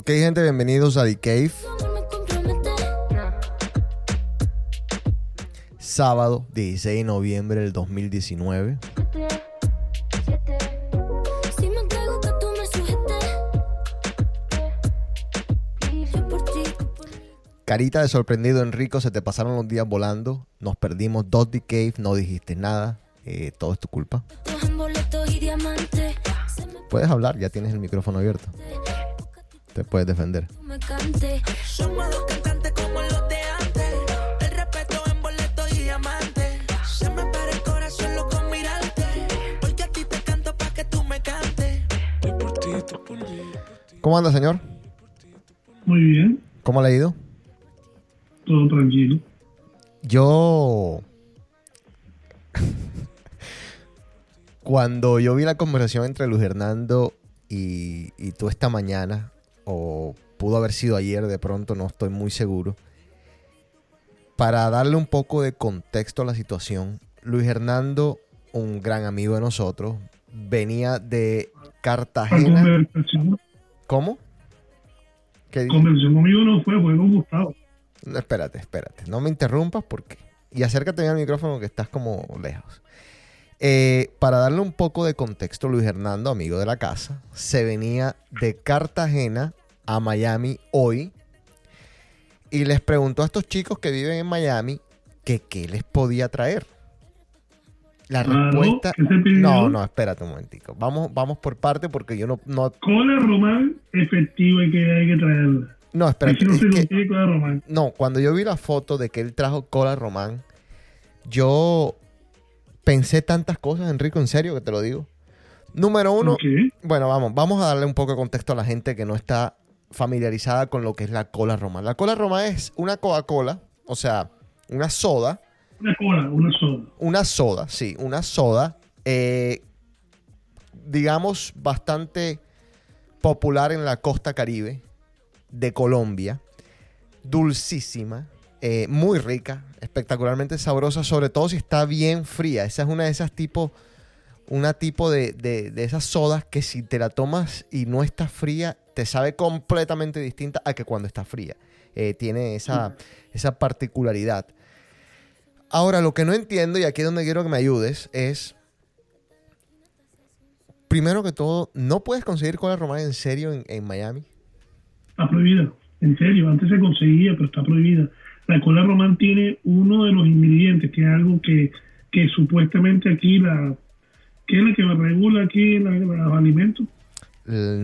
Ok, gente, bienvenidos a The Cave. Sábado 16 de noviembre del 2019. Siete. Si me entrego que tú me sujetes. Yo por ti, tú por mí. Carita de sorprendido, Enrico, se te pasaron los días volando. Nos perdimos dos The Cave, no dijiste nada. Eh, todo es tu culpa. Puedes hablar, ya tienes el micrófono abierto. Te puedes defender. tú me cante. Somos dos cantantes como los de antes. El respeto en boleto y diamante. Se me para el corazón loco mirarte. Porque a ti te canto pa' que tú me cantes. Yo por ti, tú por mí. ¿Cómo anda, señor? Muy bien, ¿Cómo le ha ido? todo tranquilo. Yo. Cuando yo vi la conversación entre Luis Hernando y, y tú esta mañana, o pudo haber sido ayer de pronto, no estoy muy seguro. Para darle un poco de contexto a la situación, Luis Hernando, un gran amigo de nosotros, venía de Cartagena. ¿Cómo? ¿Qué dice? conversación conmigo no fue, fue con Gustavo. No, espérate, espérate. No me interrumpas porque... Y acércate bien al micrófono que estás como lejos. Eh, para darle un poco de contexto, Luis Hernando, amigo de la casa, se venía de Cartagena a Miami hoy y les preguntó a estos chicos que viven en Miami que qué les podía traer. La respuesta... No, no, espérate un momentico. Vamos, vamos por parte porque yo no... No, Cola Román efectiva que, hay que traerla. no espérate. no es se que- consigue Cola Román. No, cuando yo vi la foto de que él trajo cola román, yo pensé tantas cosas, Enrico, en serio que te lo digo. Número uno, bueno, vamos, vamos a darle un poco de contexto a la gente que no está familiarizada con lo que es la cola román. La cola román es una Coca-Cola, o sea, una soda, Una cola, una soda. una soda, sí, una soda, eh, digamos, bastante popular en la costa caribe de Colombia, dulcísima, eh, muy rica, espectacularmente sabrosa, sobre todo si está bien fría. Esa es una de esas tipos, una tipo de, de- de esas sodas que si te la tomas y no está fría, te sabe completamente distinta a que cuando está fría. Eh, tiene esa, esa particularidad. Ahora, lo que no entiendo, y aquí es donde quiero que me ayudes, es. Primero que todo, ¿no puedes conseguir cola romana en serio en, en Miami? Está prohibida. En serio, antes se conseguía, pero está prohibida. La cola román tiene uno de los ingredientes, que es algo que, que supuestamente aquí la... que es la que regula aquí la- los alimentos? L-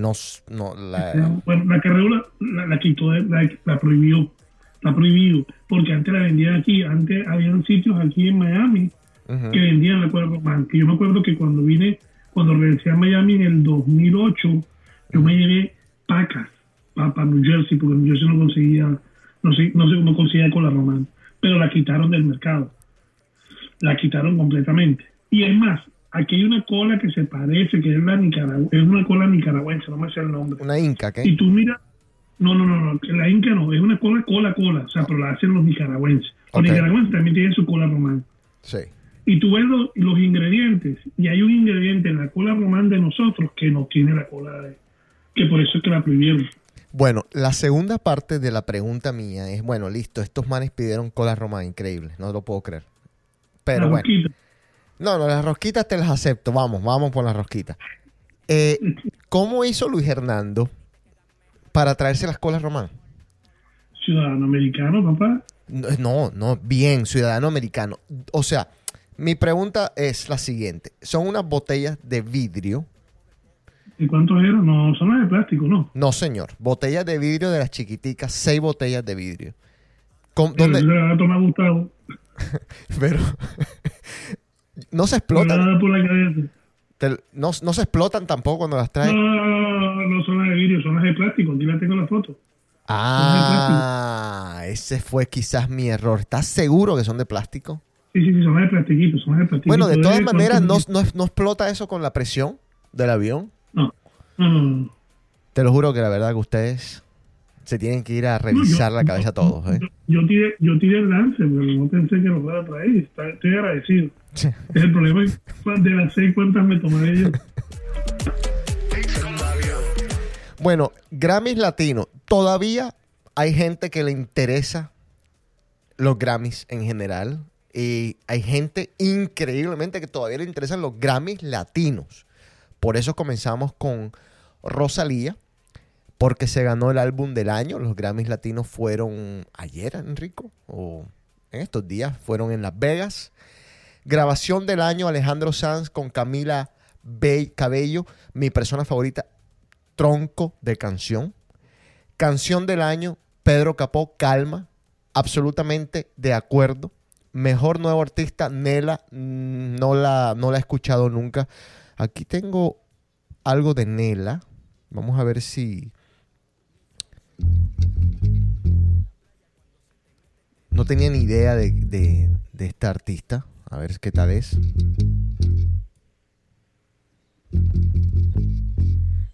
No, la- Bueno, la que regula la, la quitó, la, la prohibió. Está prohibido. Porque antes la vendían aquí. Antes habían sitios aquí en Miami que vendían la román. Que yo me acuerdo que cuando vine, cuando regresé a Miami en el 2008, yo me llevé pacas para New Jersey, porque New Jersey no conseguía, no sé, no sé cómo conseguía cola román. Pero la quitaron del mercado. La quitaron completamente. Y es más, aquí hay una cola que se parece, que es la nicaragua, es una cola nicaragüense, no me sé el nombre. una inca, ¿qué? Y tú miras, no, no, no, no, la Inca no, es una cola, cola, cola, o sea, pero la hacen los nicaragüenses. Los nicaragüenses también tienen su cola román. Sí. Y tú ves los, los ingredientes, y hay un ingrediente en la cola román de nosotros que no tiene la cola de, que por eso es que la prohibieron. Bueno, la segunda parte de la pregunta mía es, bueno, listo, estos manes pidieron cola romana, increíble, no lo puedo creer. Pero la bueno, boquita. No, no, las rosquitas te las acepto, vamos, vamos por las rosquitas. Eh, ¿Cómo hizo Luis Hernando para traerse las colas romanas? Ciudadano americano, papá. No, No, bien, ciudadano americano. O sea, mi pregunta es la siguiente. Son unas botellas de vidrio ¿Y cuántos eran? No, son las de plástico, ¿no? No, señor. Botellas de vidrio de las chiquiticas, seis botellas de vidrio. Con- Pero ¿Dónde? gustado. Pero no se explotan. por la cabeza. Te- no, no se explotan tampoco cuando las traes. No, no, no, no son las de vidrio, son las de plástico. Aquí la tengo la foto. Ah, ese fue quizás mi error. ¿Estás seguro que son de plástico? Sí, sí, sí, son las de plastiquito, son las de plastiquito. Bueno, de todas ¿cuánto maneras, no, no, no explota eso con la presión del avión. No, no, no, no. Te lo juro que la verdad que ustedes se tienen que ir a revisar la cabeza todos. ¿eh? Yo, yo tiré, yo tiré el lance, pero no pensé que lo fuera a traer. Estoy agradecido. El problema es de las seis cuántas me tomaré yo. Bueno, Grammys Latino. Todavía hay gente que le interesa los Grammys en general. Y hay gente increíblemente que todavía le interesan los Grammys latinos. Por eso comenzamos con Rosalía, porque se ganó el álbum del año. Los Grammys latinos fueron ayer, Enrico, o en estos días, fueron en Las Vegas. Grabación del año, Alejandro Sanz con Camila Be- Cabello, mi persona favorita, tronco de canción. Canción del año, Pedro Capó, Calma, absolutamente de acuerdo. Mejor nuevo artista, Nela, mm, no la, no la he escuchado nunca. Aquí tengo algo de Nela. Vamos a ver si... No tenía ni idea de, de- de esta artista. A ver qué tal es.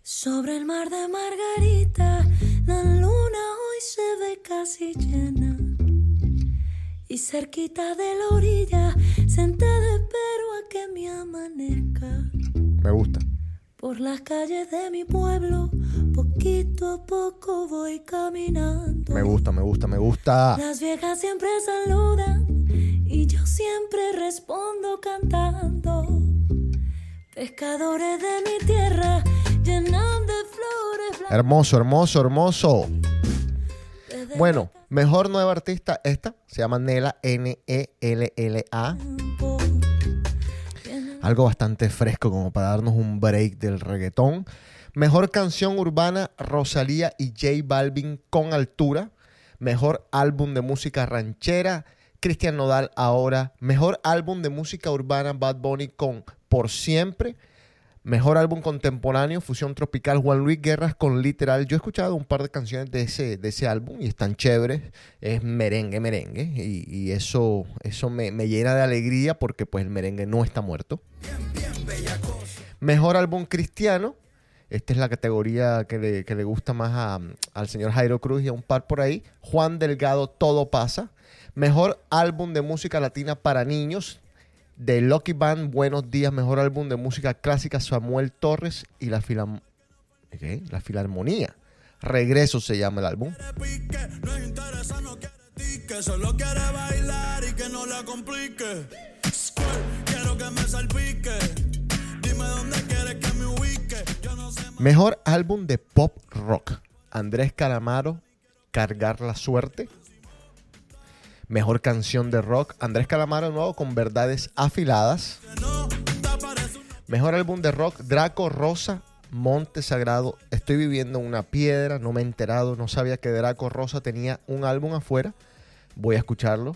Sobre el mar de Margarita, la luna hoy se ve casi llena. Y cerquita de la orilla, sentada espero a que me amanezca. Me gusta. Por las calles de mi pueblo, poquito a poco voy caminando. Me gusta, me gusta, me gusta. Las viejas siempre saludan y yo siempre respondo cantando. Pescadores de mi tierra llenan de flores blancas. Hermoso, hermoso, hermoso. Bueno, mejor nueva artista, esta se llama Nela, N-E-L-L-A. campo. Llenan Algo bastante fresco como para darnos un break del reggaetón. Mejor canción urbana, Rosalía y J Balvin con altura. Mejor álbum de música ranchera, Cristian Nodal ahora. Mejor álbum de música urbana, Bad Bunny con Por Siempre. Mejor álbum contemporáneo, Fusión Tropical, Juan Luis Guerras con Literal. Yo he escuchado un par de canciones de ese, de ese álbum y están chéveres. Es merengue, merengue. Y, y eso, eso me, me llena de alegría porque pues el merengue no está muerto. Mejor álbum cristiano. Esta es la categoría que le, que le gusta más a- al señor Jairo Cruz y a un par por ahí. Juan Delgado, Todo pasa. Mejor álbum de música latina para niños. De Lucky Band, Buenos Días. Mejor álbum de música clásica, Samuel Torres y la, Filam- Filarmonía. Regreso se llama el álbum. Mejor álbum de pop rock. Andrés Calamaro, Cargar la Suerte. Mejor canción de rock. Andrés Calamaro nuevo con Verdades Afiladas. Mejor álbum de rock. Draco Rosa, Monte Sagrado. Estoy viviendo en una piedra. No me he enterado. No sabía que Draco Rosa tenía un álbum afuera. Voy a escucharlo.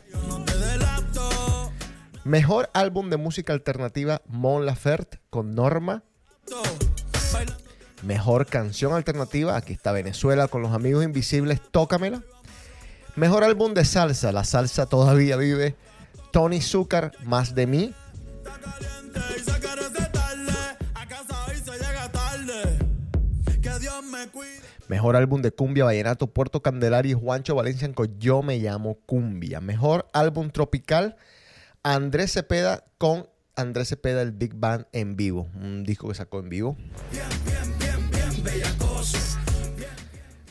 Mejor álbum de música alternativa. Mon Laferte con Norma. Mejor canción alternativa, aquí está Venezuela con los amigos invisibles, Tócamela. Mejor álbum de salsa, la salsa todavía vive. Tony Zucker, Más de mí. Mejor álbum de cumbia, vallenato, Puerto Candelaria y Juancho Valencia con Yo me llamo cumbia. Mejor álbum tropical, Andrés Cepeda con Andrés Cepeda, el Big Band en vivo. Un disco que sacó en vivo.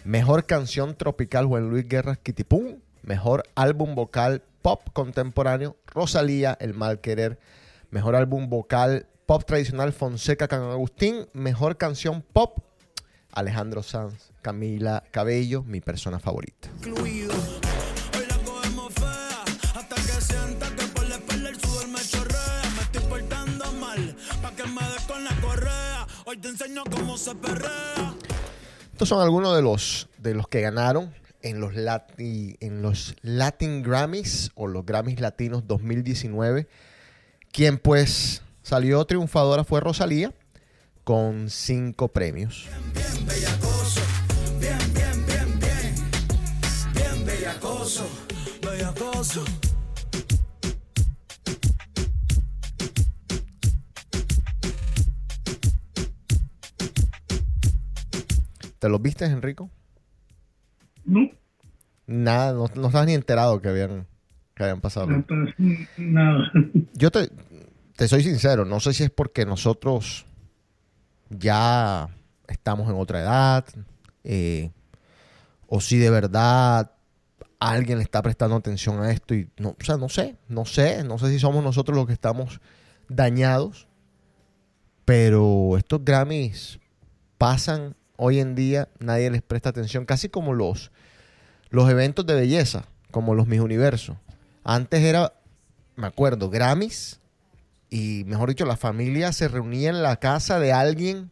Mejor canción tropical, Juan Luis Guerra, Kitipum. Mejor álbum vocal pop contemporáneo, Rosalía, El Mal Querer. Mejor álbum vocal pop tradicional, Fonseca, Can Agustín. Mejor canción pop, Alejandro Sanz, Camila Cabello, mi persona favorita. incluido. Te enseño cómo se perrea. Estos son algunos de los, de los que ganaron en los, Lati- en los Latin Grammys o los Grammys Latinos 2019. Quien pues salió triunfadora fue Rosalía con cinco premios. Bellacoso. ¿Te los viste, Enrico? No, Nada, no, no estabas ni enterado que habían, que habían pasado. hasta- nada. Yo te, te soy sincero, no sé si es porque nosotros ya estamos en otra edad eh, o si de verdad alguien le está prestando atención a esto y no, o sea, no sé, no sé, no sé si somos nosotros los que estamos dañados, pero estos Grammys pasan hoy en día, nadie les presta atención, casi como los, los eventos de belleza, como los Mis Universos. Antes era, me acuerdo, Grammys y mejor dicho, la familia se reunía en la casa de alguien,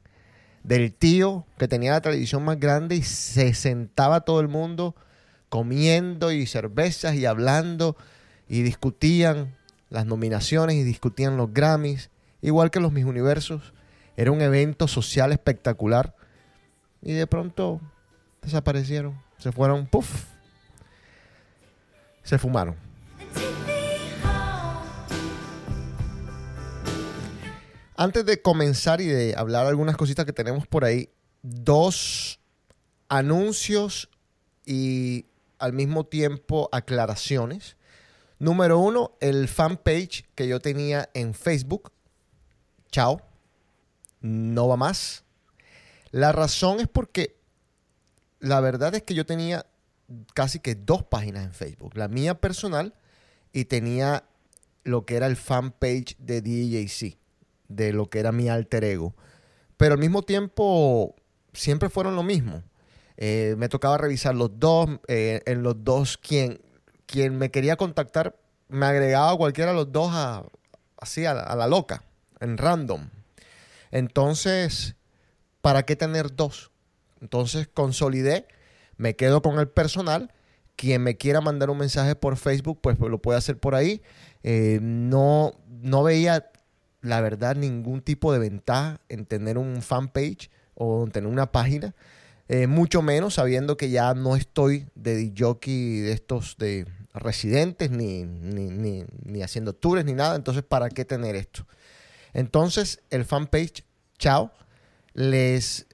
del tío que tenía la televisión más grande y se sentaba todo el mundo comiendo y cervezas y hablando y discutían las nominaciones y discutían los Grammys, igual que los Mis Universos. Era un evento social espectacular y de pronto desaparecieron, se fueron, puff, se fumaron. Antes de comenzar y de hablar algunas cositas que tenemos por ahí, dos anuncios y al mismo tiempo aclaraciones. Número uno, el fanpage que yo tenía en Facebook. Chao. No va más. La razón es porque la verdad es que yo tenía casi que dos páginas en Facebook. La mía personal y tenía lo que era el fanpage de DJC, de lo que era mi alter ego. Pero al mismo tiempo siempre fueron lo mismo. Eh, me tocaba revisar los dos. eh, en los dos, quien, quien me quería contactar me agregaba cualquiera de los dos a- así a la, a la loca, en random. Entonces, ¿para qué tener dos? Entonces consolidé, me quedo con el personal. Quien me quiera mandar un mensaje por Facebook, pues lo puede hacer por ahí. Eh, no, no veía, la verdad, ningún tipo de ventaja en tener un fanpage o en tener una página. Eh, mucho menos sabiendo que ya no estoy de jockey de estos de residentes, ni, ni, ni, ni haciendo tours, ni nada. Entonces, ¿para qué tener esto? Entonces, el fanpage, chao. Les,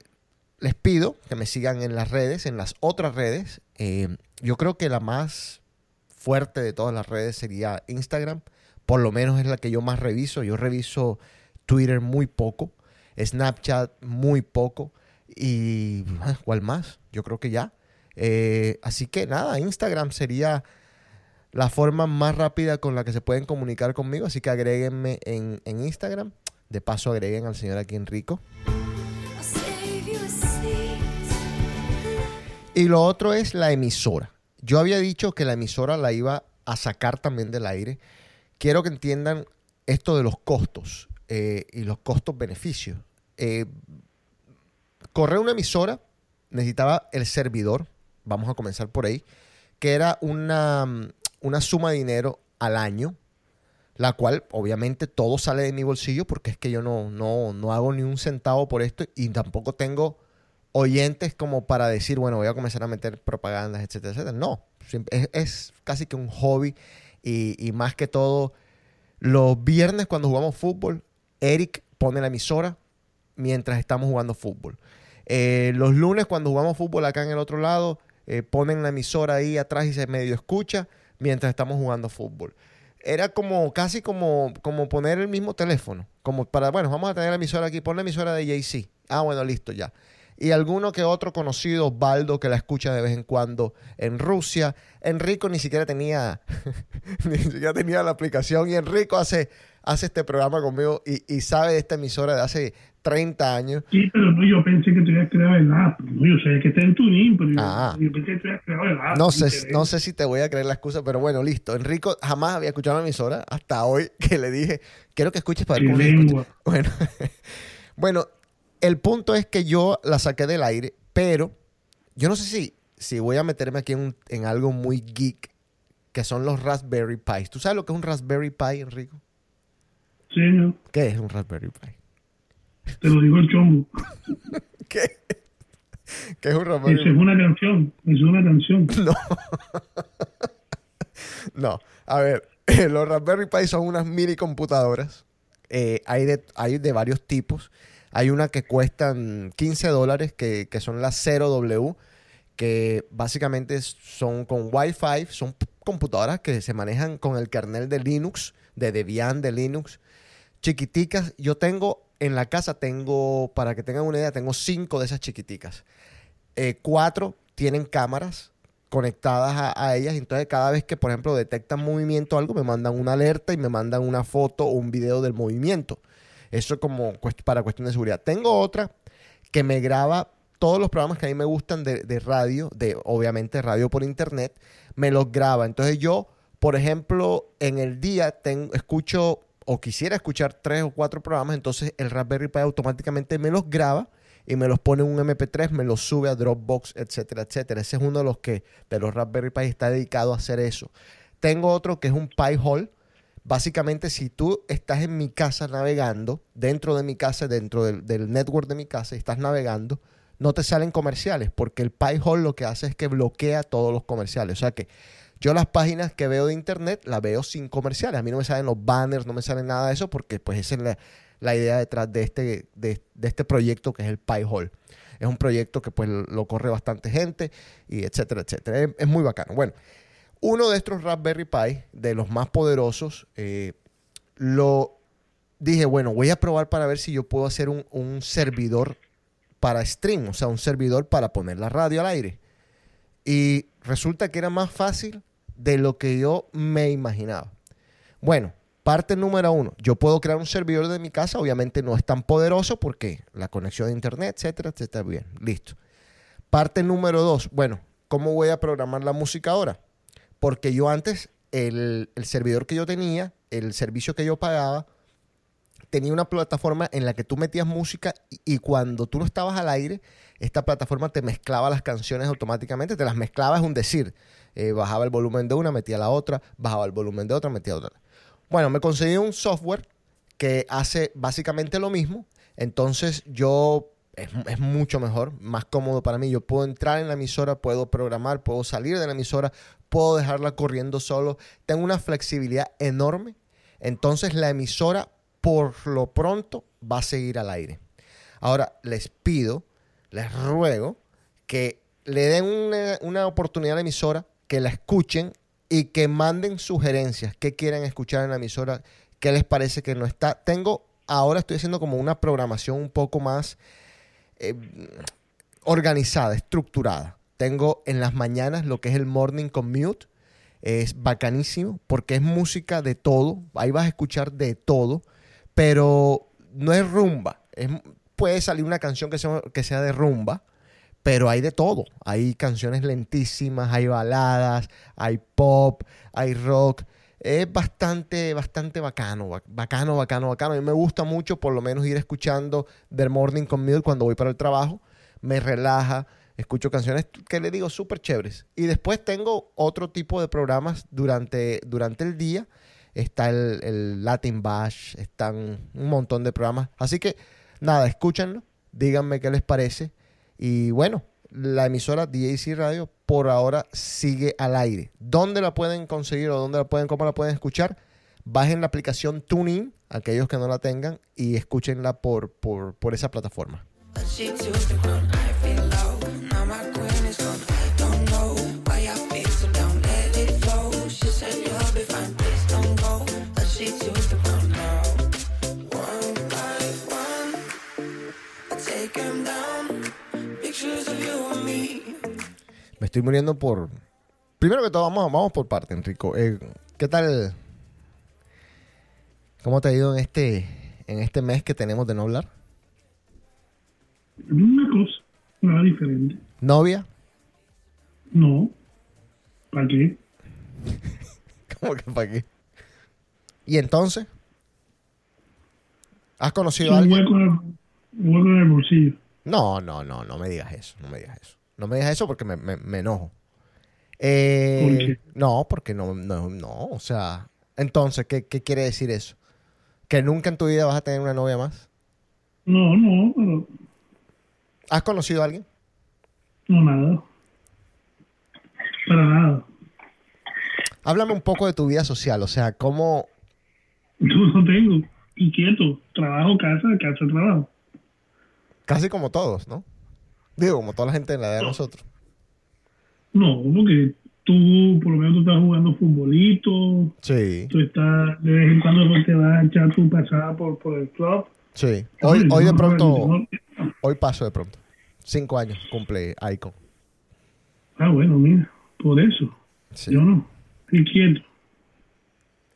les pido que me sigan en las redes, en las otras redes. Eh, yo creo que la más fuerte de todas las redes sería Instagram. Por lo menos es la que yo más reviso. Yo reviso Twitter muy poco, Snapchat muy poco. Y ah, ¿cuál más? Yo creo que ya. Eh, así que nada, Instagram sería la forma más rápida con la que se pueden comunicar conmigo. Así que agréguenme en, en Instagram. De paso agreguen al señor aquí Enrico. Y lo otro es la emisora. Yo había dicho que la emisora la iba a sacar también del aire. Quiero que entiendan esto de los costos eh, y los costos-beneficios. Eh, correr una emisora necesitaba el servidor, vamos a comenzar por ahí, que era una, una suma de dinero al año, la cual obviamente todo sale de mi bolsillo porque es que yo no, no, no hago ni un centavo por esto y tampoco tengo oyentes como para decir, bueno, voy a comenzar a meter propagandas, etcétera, etcétera. No, es, casi que un hobby y, más que todo, los viernes cuando jugamos fútbol, Eric pone la emisora mientras estamos jugando fútbol. Eh, los lunes cuando jugamos fútbol acá en el otro lado, eh, ponen la emisora ahí atrás y se medio escucha mientras estamos jugando fútbol. Era como, casi como, como poner el mismo teléfono. Como para, bueno, vamos a tener la emisora aquí, pon la emisora de JC. Ah, bueno, listo, ya. Y alguno que otro conocido, Osvaldo, que la escucha de vez en cuando en Rusia. Enrico ni siquiera tenía, ni siquiera tenía la aplicación. Y Enrico hace, hace este programa conmigo y, y sabe de esta emisora de hace 30 años. Sí, pero no, yo pensé que te habías creado el app. No, yo sé que está en Tuning, pero Ah. yo, pensé que te habías creado el app. No sé, no sé si te voy a creer la excusa, pero bueno, listo. Enrico jamás había escuchado la emisora hasta hoy que le dije, quiero que esqueches para ver Qué cómo se escucha". lengua. Bueno, bueno, El punto es que yo la saqué del aire, pero yo no sé si, si voy a meterme aquí en, algo muy geek, que son los Raspberry Pis. ¿Tú sabes lo que es un Raspberry Pi, Enrico? Sí, señor. ¿Qué es un Raspberry Pi? Te lo digo el chombo. ¿Qué? ¿Qué es un Raspberry Eso es una canción. Eso es una canción. No, a ver, los Raspberry Pi son unas mini computadoras. Eh, hay, de, hay de varios tipos. Hay una que cuestan 15 dólares, que, que son las 0W, que básicamente son con Wi-Fi, son computadoras que se manejan con el kernel de Linux, de Debian de Linux, chiquiticas. Yo tengo en la casa, tengo, para que tengan una idea, tengo cinco de esas chiquiticas. Eh, cuatro tienen cámaras conectadas a, a ellas. Entonces, cada vez que, por ejemplo, detectan movimiento o algo, me mandan una alerta y me mandan una foto o un video del movimiento. Eso como para cuestión de seguridad. Tengo otra que me graba todos los programas que a mí me gustan de, radio, de obviamente radio por internet, me los graba. Entonces yo, por ejemplo, en el día escucho o quisiera escuchar tres o cuatro programas, entonces el Raspberry Pi automáticamente me los graba y me los pone en un MP3, me los sube a Dropbox, etcétera, etcétera. Ese es uno de los que de los Raspberry Pi está dedicado a hacer eso. Tengo otro que es un Pi Hole. Básicamente, si tú estás en mi casa navegando, dentro de mi casa, dentro del, del network de mi casa, y estás navegando, no te salen comerciales, porque el Pi Hole lo que hace es que bloquea todos los comerciales. O sea que yo las páginas que veo de internet las veo sin comerciales. A mí no me salen los banners, no me sale nada de eso, porque pues esa es la, la idea detrás de este, de, de este proyecto que es el Pi Hole. Es un proyecto que pues lo corre bastante gente y etcétera, etcétera. Es, es muy bacano. Bueno, uno de estos Raspberry Pi, de los más poderosos, eh, lo dije, bueno, voy a probar para ver si yo puedo hacer un, un servidor para stream, o sea, un servidor para poner la radio al aire. Y resulta que era más fácil de lo que yo me imaginaba. Bueno, parte número uno, yo puedo crear un servidor de mi casa, obviamente no es tan poderoso porque la conexión de internet, etcétera, etcétera, bien, listo. Parte número dos, bueno, ¿cómo voy a programar la música ahora? Porque yo antes, el, servidor que yo tenía, el servicio que yo pagaba, tenía una plataforma en la que tú metías música y, cuando tú no estabas al aire, esta plataforma te mezclaba las canciones automáticamente, te las mezclaba, es un decir. Eh, bajaba el volumen de una, metía la otra, bajaba el volumen de otra, metía otra. Bueno, me conseguí un software que hace básicamente lo mismo. Entonces yo es mucho mejor, más cómodo para mí. Yo puedo entrar en la emisora, puedo programar, puedo salir de la emisora, puedo dejarla corriendo solo. Tengo una flexibilidad enorme. Entonces la emisora por lo pronto va a seguir al aire. Ahora les pido, les ruego que le den una, una oportunidad a la emisora, que la escuchen y que manden sugerencias. ¿Qué quieren escuchar en la emisora? ¿Qué les parece que no está? Tengo, ahora estoy haciendo como una programación un poco más eh, organizada, estructurada. Tengo en las mañanas lo que es el morning commute. Es bacanísimo porque es música de todo. Ahí vas a escuchar de todo. Pero no es rumba. Puede salir una canción que sea, que sea de rumba. Pero hay de todo. Hay canciones lentísimas, hay baladas, hay pop, hay rock. Es bastante, bastante bacano, ba- bacano, bacano, bacano. A mí me gusta mucho por lo menos ir escuchando The Morning Commute cuando voy para el trabajo. Me relaja, escucho canciones que le digo súper chéveres. Y después tengo otro tipo de programas durante, durante el día. Está el, el Latin Bash, están un montón de programas. Así que nada, escúchenlo, díganme qué les parece. Y bueno, la emisora DAC Radio por ahora sigue al aire. ¿Dónde la pueden conseguir o dónde la pueden, cómo la pueden escuchar? Bajen la aplicación TuneIn, aquellos que no la tengan, y escúchenla por, por, por esa plataforma. Me. Estoy muriendo por... Primero que todo, vamos, vamos por parte, Enrico. Eh, ¿Qué tal? ¿Cómo te ha ido en este, en este mes que tenemos de no hablar? Una cosa, nada diferente. ¿Novia? No. ¿Para qué? ¿Cómo que para qué? ¿Y entonces? ¿Has conocido a alguien? hueco, hueco en el bolsillo. No, no, no, no me digas eso, no me digas eso. No me digas eso porque me, me- me enojo. Eh. No, porque no, no, no, o sea, entonces, ¿qué, ¿qué quiere decir eso? ¿Que nunca en tu vida vas a tener una novia más? No, no, pero ¿Has conocido a alguien? no nada. Para nada. Háblame un poco de tu vida social, o sea, cómo... Yo no tengo. Y quieto. Trabajo, casa, casa, trabajo. Casi como todos, ¿no? Digo, como toda la gente en la edad de nosotros. No, porque tú, por lo menos tú estás jugando futbolito, Sí, tú estás, de vez en cuando pues, te vas a echar tu pasada por, por el club. sí. Hoy, hoy de pronto, hoy paso de pronto. Cinco años cumple Icon. Ah, bueno, mira, por eso. Sí. Yo no. Y quieto,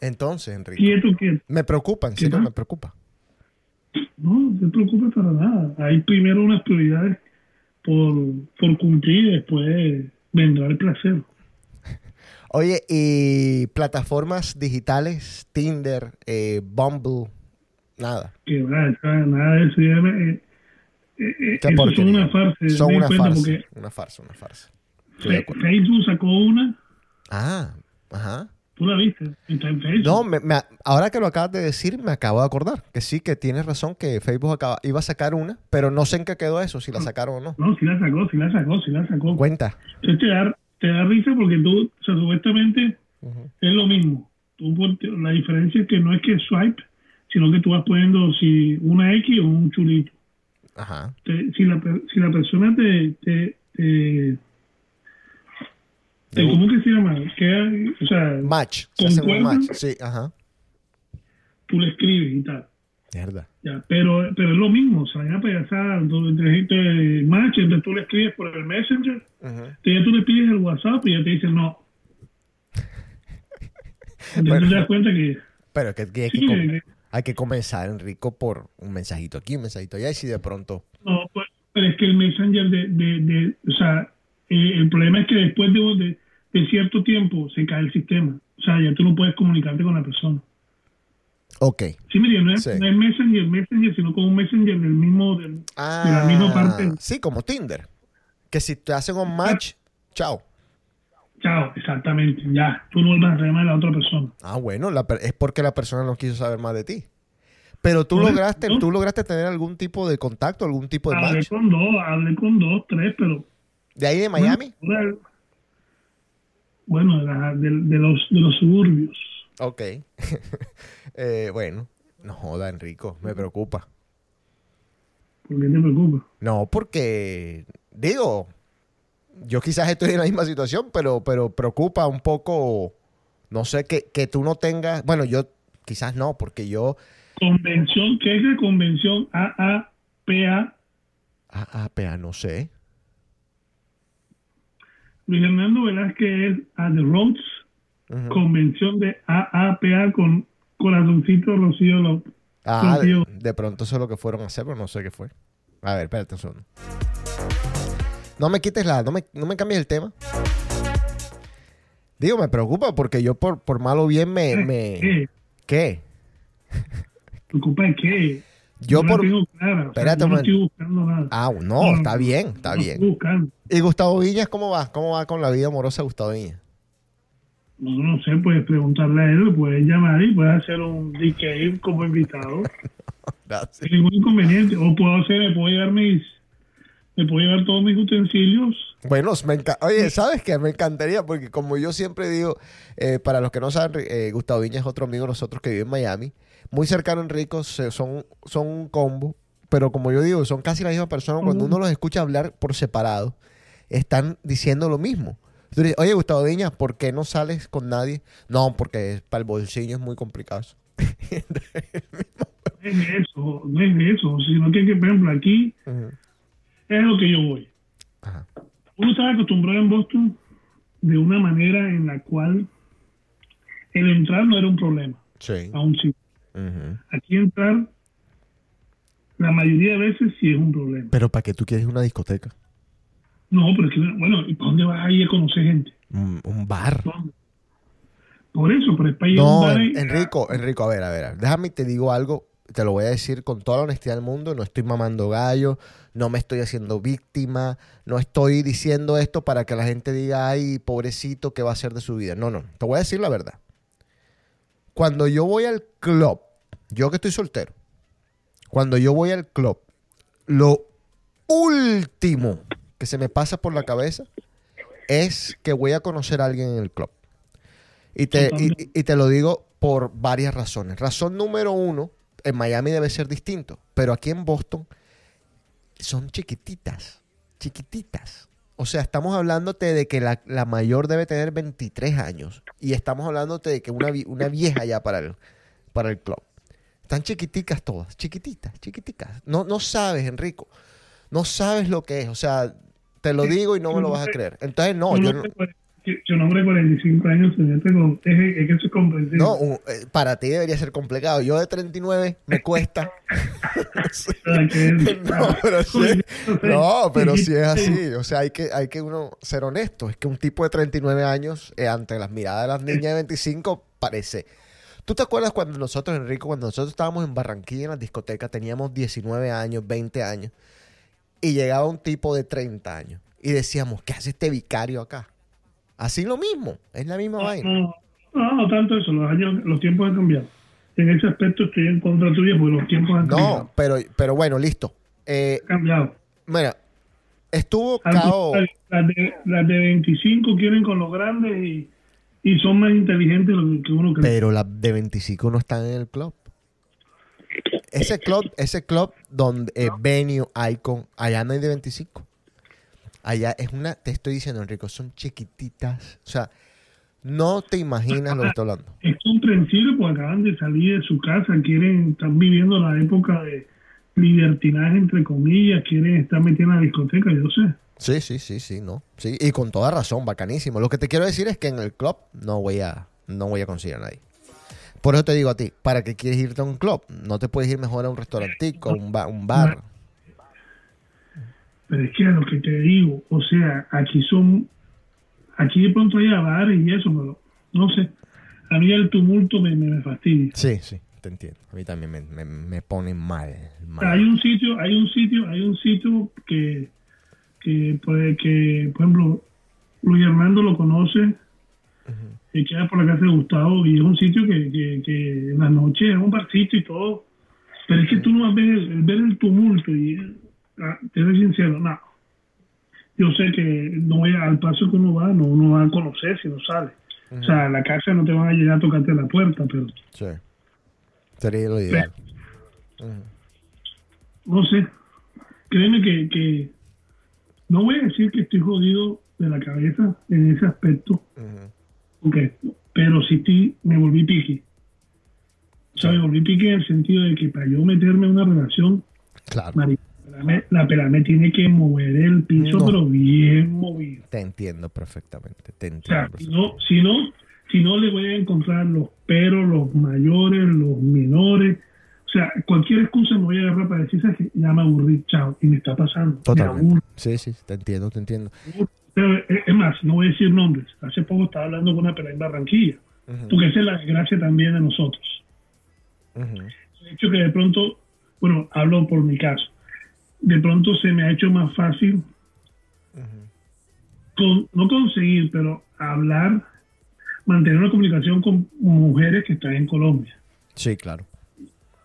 Entonces, Enrique, quieto, quieto. me preocupa, en ¿Qué serio más? me preocupa. No, no te preocupes para nada. Hay primero unas prioridades por, por cumplir y después vendrá el placer. Oye, y plataformas digitales, Tinder, eh, Bumble, nada. Que va, nada de eso. eh, eh, eso son una farsa. Son una farsa, porque una farsa, una farsa. Facebook sacó una, Ah, ajá. Tú la viste. No, me- me- ahora que lo acabas de decir, me acabo de acordar que sí, que tienes razón, que Facebook acaba- iba a sacar una, pero no sé en qué quedó eso, si la sacaron o no. No, sí la sacó, sí la sacó, sí la sacó. Cuenta. Entonces te da, te da risa porque tú, o sea, supuestamente es lo mismo. Tú, la diferencia es que no es que swipe, sino que tú vas poniendo si una X o un chulito. Ajá. Te- si, la, si la persona te, te, te- De- ¿cómo que se llama? O sea, Match. Se. Sí, ajá. tú le escribes y tal. Mierda. Ya, pero, pero es lo mismo, o sea, ya payasada, entonces, entonces, match, entonces tú le escribes por el Messenger, entonces ya tú le pides el WhatsApp y ya te dicen no. Entonces Bueno. te das cuenta que Pero es que, que hay, que Sí, com- que- hay que comenzar, Enrico, por un mensajito aquí, un mensajito allá, y si de pronto... no, pues, pero es que el Messenger de, de, de o sea, eh, el problema es que después de, de, de cierto tiempo se cae el sistema. O sea, ya tú no puedes comunicarte con la persona. Ok. Sí, mira, no es, Sí. no es Messenger, Messenger, sino como un Messenger del mismo, del- de la misma parte. Ah, Sí, como Tinder. Que si te hacen un match, chao. Chao, exactamente, ya. Tú no vuelvas a llamar a la otra persona. Ah, bueno, la es porque la persona no quiso saber más de ti. Pero tú lograste, ¿no? tú lograste tener algún tipo de contacto, algún tipo de Hablé match. con dos, hablé con dos, tres, pero De ahí de Miami. Bueno, Bueno, de, la- de- de los, de los suburbios. Ok. Eh, bueno, no joda, Enrico, me preocupa. ¿Por qué te preocupa? No, porque, digo, yo quizás estoy en la misma situación, pero, pero preocupa un poco, no sé, que, que tú no tengas, bueno, yo quizás no, porque yo, Convención, ¿qué es la convención AAPA? pea, no sé. Luis Hernando Velázquez es a The Roads, Ujú. convención de AAPA con corazoncito Rocío López. Ah, de, pronto eso es lo que fueron a hacer, pero no sé qué fue. A ver, espérate un segundo. No me quites la, no me, no me cambies el tema. Digo, me preocupa porque yo por, por mal o bien me, me... ¿Qué? ¿Preocupa qué? Yo no por... Tengo clara. o sea, Espérate yo no momento. estoy buscando nada. Ah, no, está bien, está no Estoy bien. buscando. ¿Y Gustavo Viñas cómo va? ¿Cómo va con la vida amorosa de Gustavo Viñas? No, no sé, puedes preguntarle a él, puedes llamar y puedes hacer un DK como invitado. Sin ningún inconveniente. O puedo hacer, me puedo llevar mis, me puedo llevar todos mis utensilios. Bueno, me oye, ¿sabes qué? Me encantaría porque como yo siempre digo, eh, para los que no saben, eh, Gustavo Viñas es otro amigo de nosotros que vive en Miami, muy cercano a Enrico, se- son, son un combo, pero como yo digo, son casi la misma persona. Cuando uno los escucha hablar por separado, están diciendo lo mismo. Oye, Gustavo Viñas, ¿por qué no sales con nadie? No, porque para el bolsillo es muy complicado. eso. No es eso, no es eso, sino que, que, por ejemplo, aquí es a lo que yo voy. Ajá. Uno estaba acostumbrado en Boston de una manera en la cual el entrar no era un problema, Sí. aún sí. Aquí entrar, la mayoría de veces sí es un problema. Pero ¿para qué tú quieres una discoteca? No, pero es que, bueno, ¿y para dónde vas a ir a conocer gente? Un, un bar. ¿Dónde? Por eso, pero es para ir a un No, bar En- y- Enrico, Enrico, a ver, a ver, a ver, déjame te digo algo. te lo voy a decir con toda la honestidad del mundo, no estoy mamando gallo, no me estoy haciendo víctima, no estoy diciendo esto para que la gente diga, ay, pobrecito, ¿qué va a hacer de su vida? No, no, te voy a decir la verdad. Cuando yo voy al club, yo que estoy soltero, cuando yo voy al club, lo último que se me pasa por la cabeza es que voy a conocer a alguien en el club. Y te, y- y te lo digo por varias razones. Razón número uno, en Miami debe ser distinto, pero aquí en Boston son chiquititas, chiquititas. O sea, estamos hablándote de que la, la mayor debe tener 23 años y estamos hablándote de que una, una vieja ya para el, para el club. Están chiquiticas todas, chiquititas, chiquiticas. No, no sabes, Enrico, no sabes lo que es. O sea, te lo digo y no me lo vas a creer. Entonces, no, yo no, que un hombre de 45 años se mete con... Es, es que eso es comprensible. No, eh, para ti debería ser complicado. Yo de 39 me cuesta. Sí. No, pero sí. No, pero sí es Sí. así. O sea, hay que, hay que uno ser honesto. Es que un tipo de 39 años, eh, ante las miradas de las niñas de 25, parece. ¿Tú te acuerdas cuando nosotros, Enrico, cuando nosotros estábamos en Barranquilla en las discotecas, teníamos 19 años, 20 años, y llegaba un tipo de 30 años y decíamos, ¿qué hace este vicario acá? Así lo mismo, es la misma vaina. No, no, no tanto eso. Los años, los tiempos han cambiado. En ese aspecto estoy en contra tuya porque los tiempos han No, cambiado. pero, pero bueno, listo. Eh, cambiado. mira, estuvo Cao. Las de, las de 25 quieren con los grandes y, y son más inteligentes de lo que uno cree. Pero las de 25 no están en el club. Ese club, ese club donde eh, Venue, Icon, allá no hay de 25. Allá es una, te estoy diciendo, Enrico, son chiquititas. O sea, no te imaginas lo que estoy hablando. Es comprensible porque acaban de salir de su casa, quieren, están viviendo la época de libertinaje, entre comillas, quieren estar metidos en la discoteca, yo sé. Sí, sí, sí, sí, no. Sí, y con toda razón, bacanísimo. Lo que te quiero decir es que en el club no voy a, no voy a conseguir a nadie. Por eso te digo a ti, ¿para qué quieres irte a un club? No te puedes ir mejor a un restaurantico, un, ba- un bar. Pero es que a lo que te digo, o sea, aquí son, aquí de pronto hay bares y eso, pero no sé. A mí el tumulto me, me, me fastidia. Sí, sí, te entiendo. A mí también me, me, me pone mal. mal. Hay un sitio, hay un sitio, hay un sitio que, que puede que, por ejemplo, Luis Hernando lo conoce, que queda por la casa de Gustavo, y es un sitio que, que, que en la noche es un barcito y todo. Pero es que tú no vas a ver el, ver el tumulto y te soy sincero, no. Yo sé que no voy a- al paso que uno va, no uno va a conocer si no sale. O sea, a la casa no te van a llegar a tocarte la puerta, pero Sí. Sería lo ideal. no sé. Créeme que, que no voy a decir que estoy jodido de la cabeza en ese aspecto, ok, pero sí estoy- me volví piqui. O sea, me volví piqui en el sentido de que para yo meterme en una relación, Claro. marica, la pelada me- la pelada me tiene que mover el piso, No. pero bien movido. Te entiendo perfectamente. Te O sea, entiendo. si no, si no, si no le voy a encontrar los peros, los mayores, los menores. O sea, cualquier excusa me voy a agarrar para decir, "¿Sabes qué? ya me aburrí, chao, y me está pasando. Me Totalmente. Sí, sí, te entiendo, te entiendo. Es más, no voy a decir nombres. Hace poco estaba hablando con una pelada en Barranquilla, porque esa es la desgracia también de nosotros. El hecho que de pronto, bueno, hablo por mi caso, de pronto se me ha hecho más fácil, con- no conseguir, pero hablar, mantener una comunicación con mujeres que están en Colombia. Sí, claro.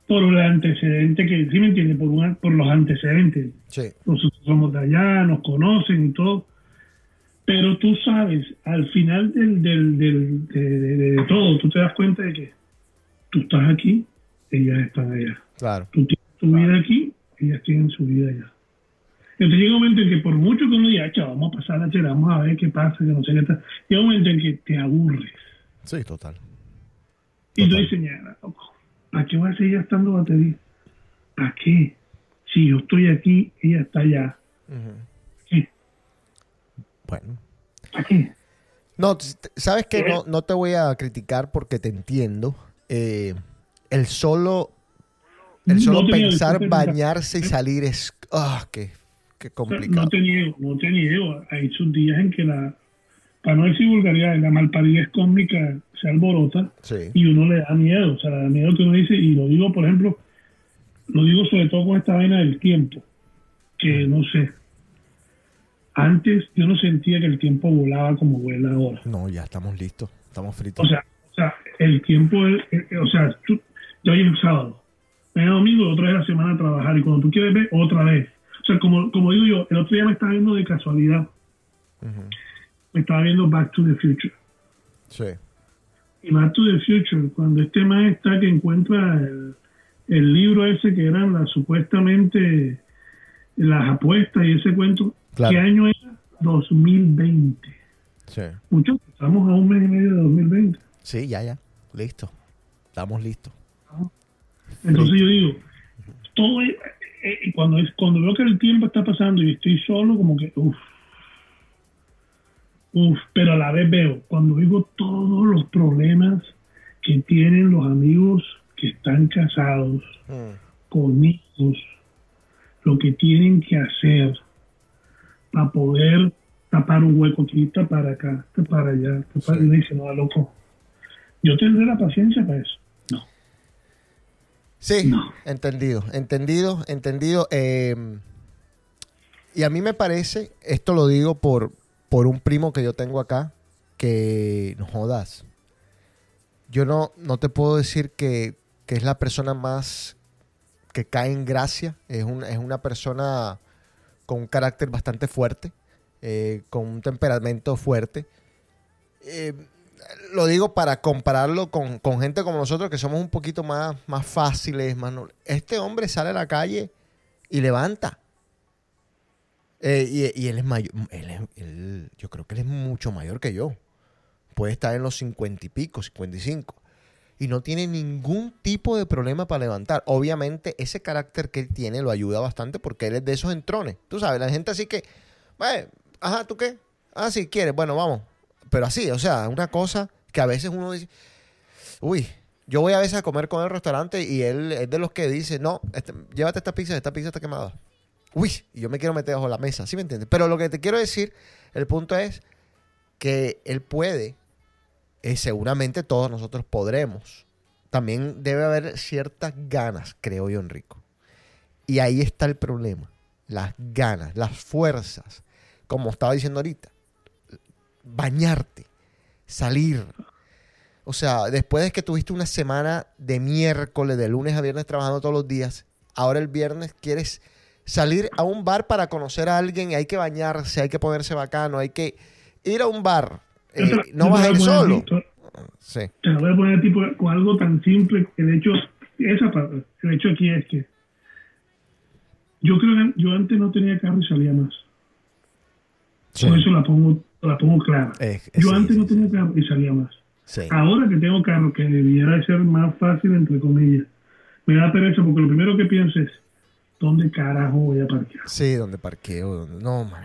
Por el antecedente que, ¿sí me entiende? Por, una- por los antecedentes. Sí. Nosotros somos de allá, nos conocen y todo. Pero tú sabes, al final del, del, del- de, de- de todo, tú te das cuenta de que tú estás aquí, ellas están allá. Claro. Tú tienes tu vida aquí, ellas tienen su vida allá. Entonces llega un momento en que por mucho que uno diga, "Cha, vamos a pasar la chela, vamos a ver qué pasa, que no sé qué tal, llega un momento en que te aburres. Sí, total. Y tú Total. dices, "Ña, loco, ¿para qué voy a seguir gastando batería? ¿Para qué? Si yo estoy aquí, ella está allá. ¿Qué? Bueno. ¿Para qué? No, sabes que no, no te voy a criticar porque te entiendo. Eh, el solo, el solo No pensar bañarse y salir es, ah, qué, qué complicado. No te niego, no te niego. Hay sus días en que la, para no decir vulgaridad, la malparidez cósmica se alborota Sí. y uno le da miedo. O sea, le da miedo que uno dice, y lo digo, por ejemplo, lo digo sobre todo con esta vaina del tiempo, que no sé. Antes yo no sentía que el tiempo volaba como vuela ahora. No, ya estamos listos. Estamos fritos. O sea, o sea el tiempo, es- eh, o sea, tú, ya hoy es sábado, mañana domingo, otra vez la semana a trabajar y cuando tú quieres ver, otra vez. O sea, como, como digo yo, el otro día me estaba viendo de casualidad, me estaba viendo Back to the Future. sí. Y Back to the Future, cuando este man está que encuentra el, el libro ese que eran las supuestamente las apuestas y ese cuento, Claro. ¿qué año era? 2020. Sí. Muchachos, estamos a un mes y medio de 2020. Sí, ya, ya. Listo. Estamos listos. Entonces yo digo, todo es- eh, eh, cuando es cuando veo que el tiempo está pasando y estoy solo, como que uff, uff, pero a la vez veo, cuando digo todos los problemas que tienen los amigos que están casados, con hijos, lo que tienen que hacer para poder tapar un hueco aquí, tapar acá, tapar allá, tapar Sí. y dice, no, loco, yo tendré la paciencia para eso. Sí, No. entendido, entendido, entendido. eh, y a mí me parece, esto lo digo por, por un primo que yo tengo acá, que no jodas. Yo no, no te puedo decir que, que es la persona más que cae en gracia. Es, un- es una persona con un carácter bastante fuerte, eh, con un temperamento fuerte. Eh, lo digo para compararlo con, con gente como nosotros que somos un poquito más, más fáciles. Más Este hombre sale a la calle y levanta. Eh, y, y él es mayor. él él- yo creo que él es mucho mayor que yo. Puede estar en los cincuenta y pico, 55. Y no tiene ningún tipo de problema para levantar. Obviamente, ese carácter que él tiene lo ayuda bastante porque él es de esos entrones. Tú sabes, la gente así que, "Bueno, ajá, ¿tú qué? Ah, sí, quieres, bueno, vamos. Pero así, o sea, una cosa que a veces uno dice, uy, yo voy a veces a comer con el restaurante y él es de los que dice, no, este, llévate esta pizza, esta pizza está quemada. Uy, y yo me quiero meter bajo la mesa, ¿sí me entiendes? Pero lo que te quiero decir, el punto es que él puede, eh, seguramente todos nosotros podremos. También debe haber ciertas ganas, creo yo, Enrico. Y ahí está el problema. Las ganas, las fuerzas. Como estaba diciendo ahorita. Bañarte, salir. O sea, después de que tuviste una semana de miércoles, de lunes a viernes trabajando todos los días, ahora el viernes quieres salir a un bar para conocer a alguien y hay que bañarse, hay que ponerse bacano, hay que ir a un bar. Eh, no vas a ir solo. Sí. Te voy a poner tipo con algo tan simple que de hecho, esa parte, el hecho aquí es que yo creo que yo antes no tenía carro y salía más. Sí. Con eso la pongo, la pongo clara. Eh, yo antes sí, no tenía carro y salía más. Sí. Ahora que tengo carro, que debiera de ser más fácil, entre comillas, me da pereza porque lo primero que pienso es, ¿dónde carajo voy a parquear? Sí, donde parqueo, donde... No, man.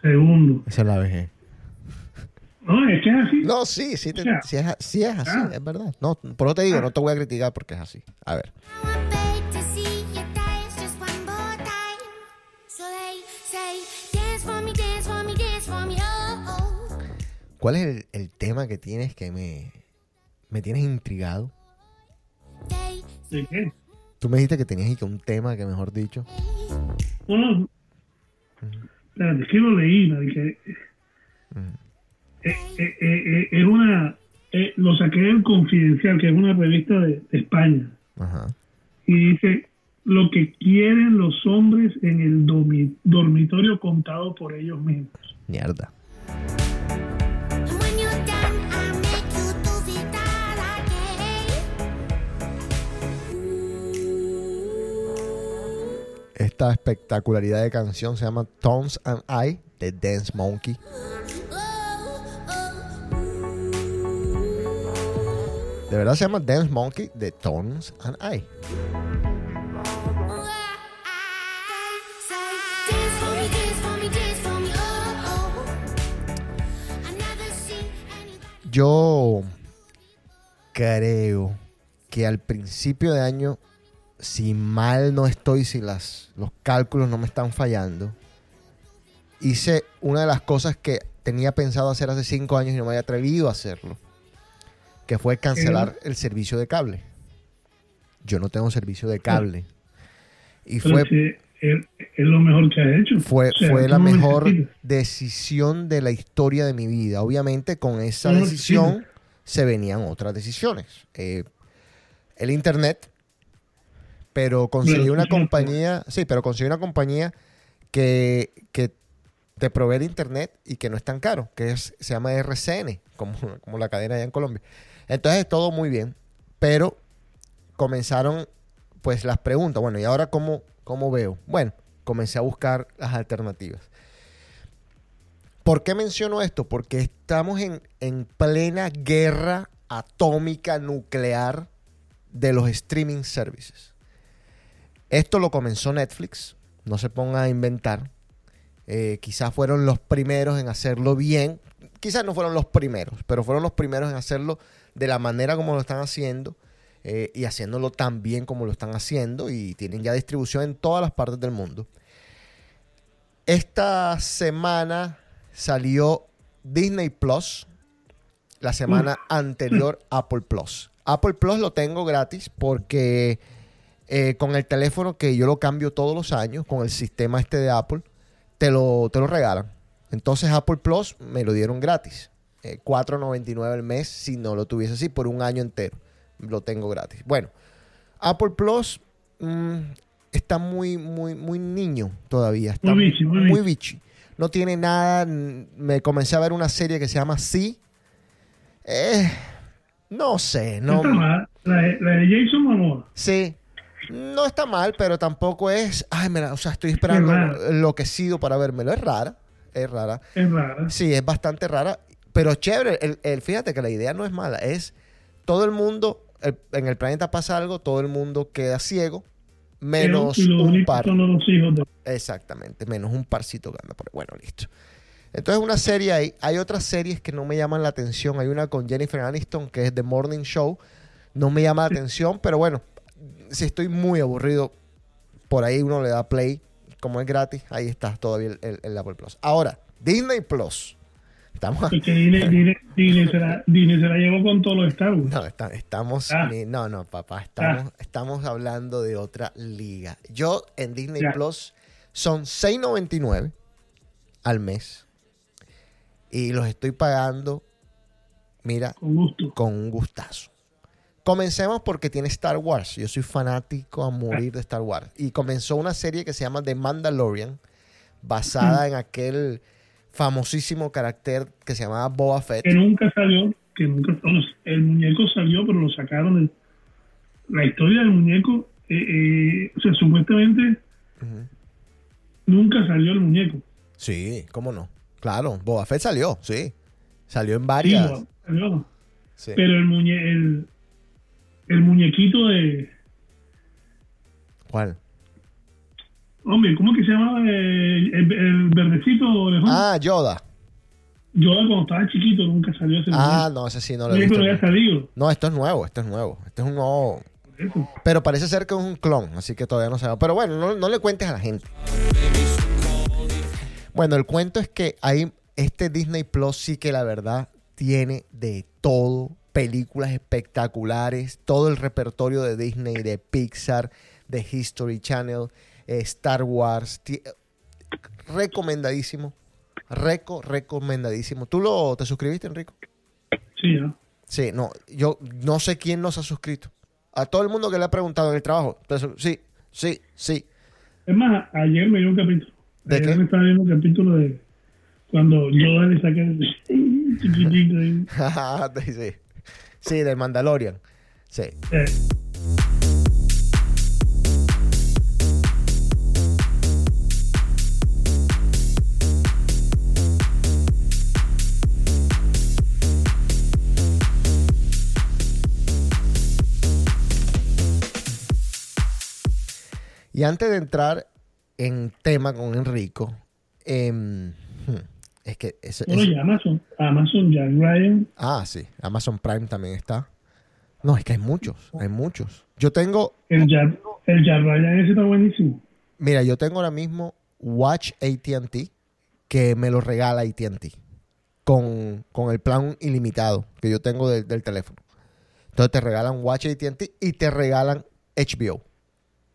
Segundo. Esa es la vejez. No, es que es así. No, sí, sí, te- O sea, sí es, sí es así, ah. es verdad. No, por eso te digo, no te voy a criticar porque es así. A ver. ¿Cuál es el, el tema que tienes que me, me tienes intrigado? ¿De qué? Tú me dijiste que tenías un tema que, mejor dicho. No, no. Espérate, es que lo leí, marica. Eh, eh, eh, eh, es una. lo saqué del Confidencial, que es una revista de, de España. Ajá. Y dice: Lo que quieren los hombres en el dormitorio contado por ellos mismos. Mierda. Esta espectacularidad de canción se llama Tones and I de Dance Monkey. De verdad se llama Dance Monkey de Tones and I. Yo creo que al principio de año, si mal no estoy, si las, los cálculos no me están fallando, hice una de las cosas que tenía pensado hacer hace cinco años y no me había atrevido a hacerlo, que fue cancelar el servicio de cable. yo no tengo servicio de cable. Y Pero fue, es, es lo mejor que has hecho. fue, O sea, fue tú la mejor necesitas. decisión de la historia de mi vida. Obviamente con esa decisión se venían otras decisiones. Eh, el internet, pero conseguí una compañía, sí, pero conseguí una compañía que, que te provee el internet y que no es tan caro, que es, se llama RCN, como, como la cadena allá en Colombia. Entonces todo muy bien, pero comenzaron pues las preguntas, bueno, ¿y ahora cómo, cómo veo? Bueno, comencé a buscar las alternativas. ¿Por qué menciono esto? Porque estamos en, en plena guerra atómica nuclear de los streaming services. Esto lo comenzó Netflix, no se ponga a inventar. Eh, quizás fueron los primeros en hacerlo bien. Quizás no fueron los primeros, pero fueron los primeros en hacerlo de la manera como lo están haciendo eh, y haciéndolo tan bien como lo están haciendo y tienen ya distribución en todas las partes del mundo. Esta semana salió Disney Plus, la semana anterior Apple Plus. Apple Plus lo tengo gratis porque eh, con el teléfono que yo lo cambio todos los años, con el sistema este de Apple, te lo, te lo regalan. Entonces Apple Plus me lo dieron gratis. Eh, $4.99 al mes si no lo tuviese así por un año entero. Lo tengo gratis. Bueno, Apple Plus mm, está muy, muy, muy niño todavía. Está Muy bichi, muy muy bichi. bichi. No tiene nada. Me comencé a ver una serie que se llama Sí. Eh, no sé, No mal. La, de- la de Jason Momoa. Sí. No está mal, pero tampoco es. Ay, mira, o sea, estoy esperando enloquecido para vérmelo. Es rara. Es rara. Es rara. Sí, es bastante rara. Pero chévere. El, el- fíjate que la idea no es mala. Es todo el mundo. el- en el planeta pasa algo, todo el mundo queda ciego. Menos y los un par. son los hijos de Exactamente, menos un parcito que anda por ahí. Bueno, listo. Entonces, una serie ahí. Hay otras series que no me llaman la atención. Hay una con Jennifer Aniston que es The Morning Show. No me llama la atención, pero bueno, si estoy muy aburrido, por ahí uno le da play. Como es gratis, ahí está todavía el, el- el Apple Plus. Ahora, Disney Plus. Estamos. Porque Disney, Disney- Disney se la, Disney se la llevó con todos los Star Wars. No, está- estamos. Ah. ni- no, no, papá. Estamos, estamos hablando de otra liga. Yo en Disney Ya. Plus son $6.99 al mes. Y los estoy pagando, mira, Con gusto. con un gustazo. Comencemos porque tiene Star Wars. Yo soy fanático a morir de Star Wars. Y comenzó una serie que se llama The Mandalorian, basada en aquel famosísimo carácter que se llamaba Boba Fett. Que nunca salió. Que nunca, bueno, el muñeco salió, pero lo sacaron. de- la historia del muñeco, eh, eh, o sea, supuestamente nunca salió el muñeco. Sí, cómo no. Claro, Boba Fett salió, sí. Salió en varias. lo- salió. Sí. Pero el, muñe, el, el muñequito de. ¿Cuál? Hombre, ¿cómo que se llama? Eh, el, el verdecito de Ah, Yoda. Yo cuando estaba chiquito nunca salió ese Ah, no, ese sí no lo he visto. pero salido. No, esto es nuevo, esto es nuevo. Este es un nuevo. Eso. Pero parece ser que es un clon, así que todavía no se Pero bueno, no, no le cuentes a la gente. Bueno, el cuento es que hay este Disney Plus sí que la verdad tiene de todo, películas espectaculares, todo el repertorio de Disney, de Pixar, de History Channel, eh, Star Wars, recomendadísimo, reco recomendadísimo. ¿Tú lo te suscribiste, Enrico? Sí, ya. Sí, no, yo no sé quién nos ha suscrito. A todo el mundo que le ha preguntado en el trabajo, sí, sí, sí. Es más, ayer me dio un capítulo. ¿De ayer qué? me estaba viendo un capítulo de cuando Yoda le el chiquitito sí, sí. Del Mandalorian. Sí. Eh, Y antes de entrar en tema con Enrico, hmm, es que ese- bueno, y Amazon. Amazon, Jack Ryan. ah, sí, Amazon Prime también está. No, es que hay muchos, hay muchos. Yo tengo, El Jack, el Jack Ryan ese está buenísimo. mira, yo tengo ahora mismo Watch AT&T que me lo regala AT&T con, con el plan ilimitado que yo tengo del- del teléfono. Entonces te regalan Watch AT&T y te regalan HBO.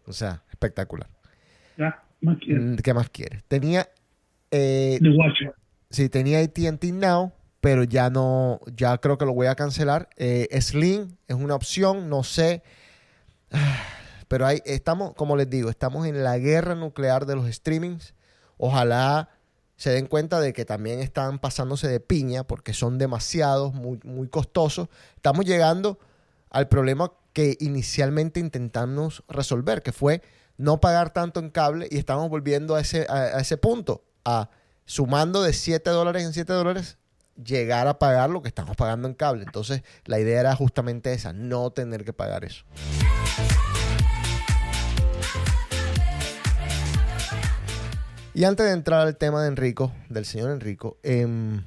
O sea, espectacular. Ya, más que Mm, ¿Qué más quieres? Tenía, eh, The Watcher. Sí, tenía AT&T Now, pero ya no, ya creo que lo voy a cancelar. Eh, Slim es una opción, no sé. Pero ahí estamos, como les digo, estamos en la guerra nuclear de los streamings. Ojalá se den cuenta de que también están pasándose de piña porque son demasiados, muy, muy costosos. Estamos llegando al problema que inicialmente intentamos resolver, que fue no pagar tanto en cable y estamos volviendo a ese, a ese punto, a sumando de 7 dólares en 7 dólares, llegar a pagar lo que estamos pagando en cable. Entonces, la idea era justamente esa, no tener que pagar eso. Y antes de entrar al tema de Enrico, del señor Enrico, em,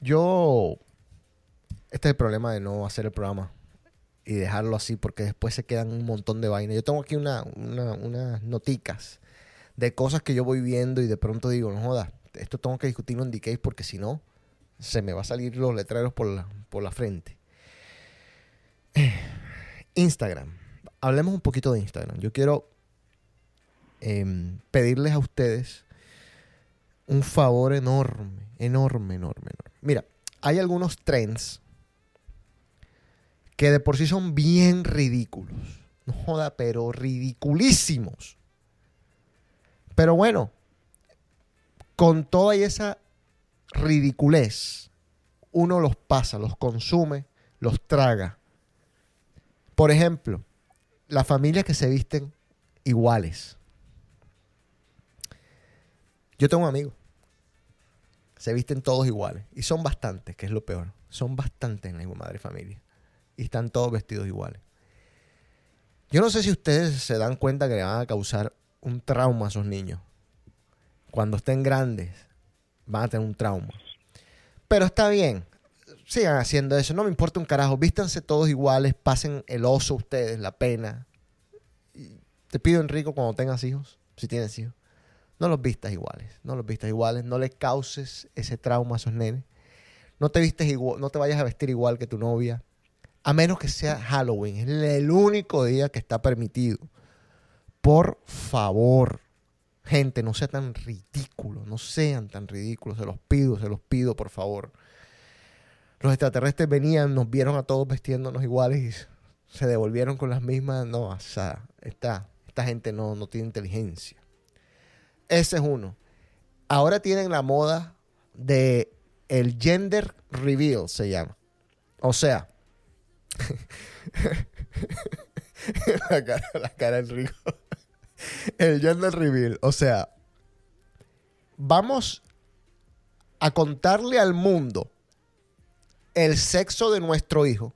yo. Este es el problema de no hacer el programa y dejarlo así, porque después se quedan un montón de vainas. Yo tengo aquí una, una- unas noticas de cosas que yo voy viendo y de pronto digo, no jodas, esto tengo que discutirlo en DK porque si no, se me va a salir los letreros por la, por la frente. Instagram. Hablemos un poquito de Instagram. Yo quiero em, pedirles a ustedes un favor enorme, enorme, enorme, enorme. Mira, hay algunos trends que de por sí son bien ridículos. No joda, pero ridiculísimos. Pero bueno, con toda esa ridiculez, uno los pasa, los consume, los traga. Por ejemplo, las familias que se visten iguales. Yo tengo un amigo. Se visten todos iguales. Y son bastantes, que es lo peor. Son bastantes en la madre familia. Y están todos vestidos iguales. Yo no sé si ustedes se dan cuenta que le van a causar un trauma a esos niños. Cuando estén grandes, van a tener un trauma. Pero está bien. Sigan haciendo eso. No me importa un carajo. Vístanse todos iguales. Pasen el oso ustedes, la pena. Te pido, Enrico, cuando tengas hijos, si tienes hijos, no los vistas iguales. No los vistas iguales. No les causes ese trauma a esos nenes. No te vistes igual, no te vayas a vestir igual que tu novia. A menos que sea Halloween. Es el único día que está permitido. Por favor. Gente, no sean tan ridículos. No sean tan ridículos. Se los pido, se los pido, por favor. Los extraterrestres venían, nos vieron a todos vestiéndonos iguales y se devolvieron con las mismas. No, o sea, esta, esta gente no, no tiene inteligencia. Ese es uno. Ahora tienen la moda de el gender reveal, se llama. O sea, la cara, la cara del rico. El gender reveal. O sea, vamos a contarle al mundo el sexo de nuestro hijo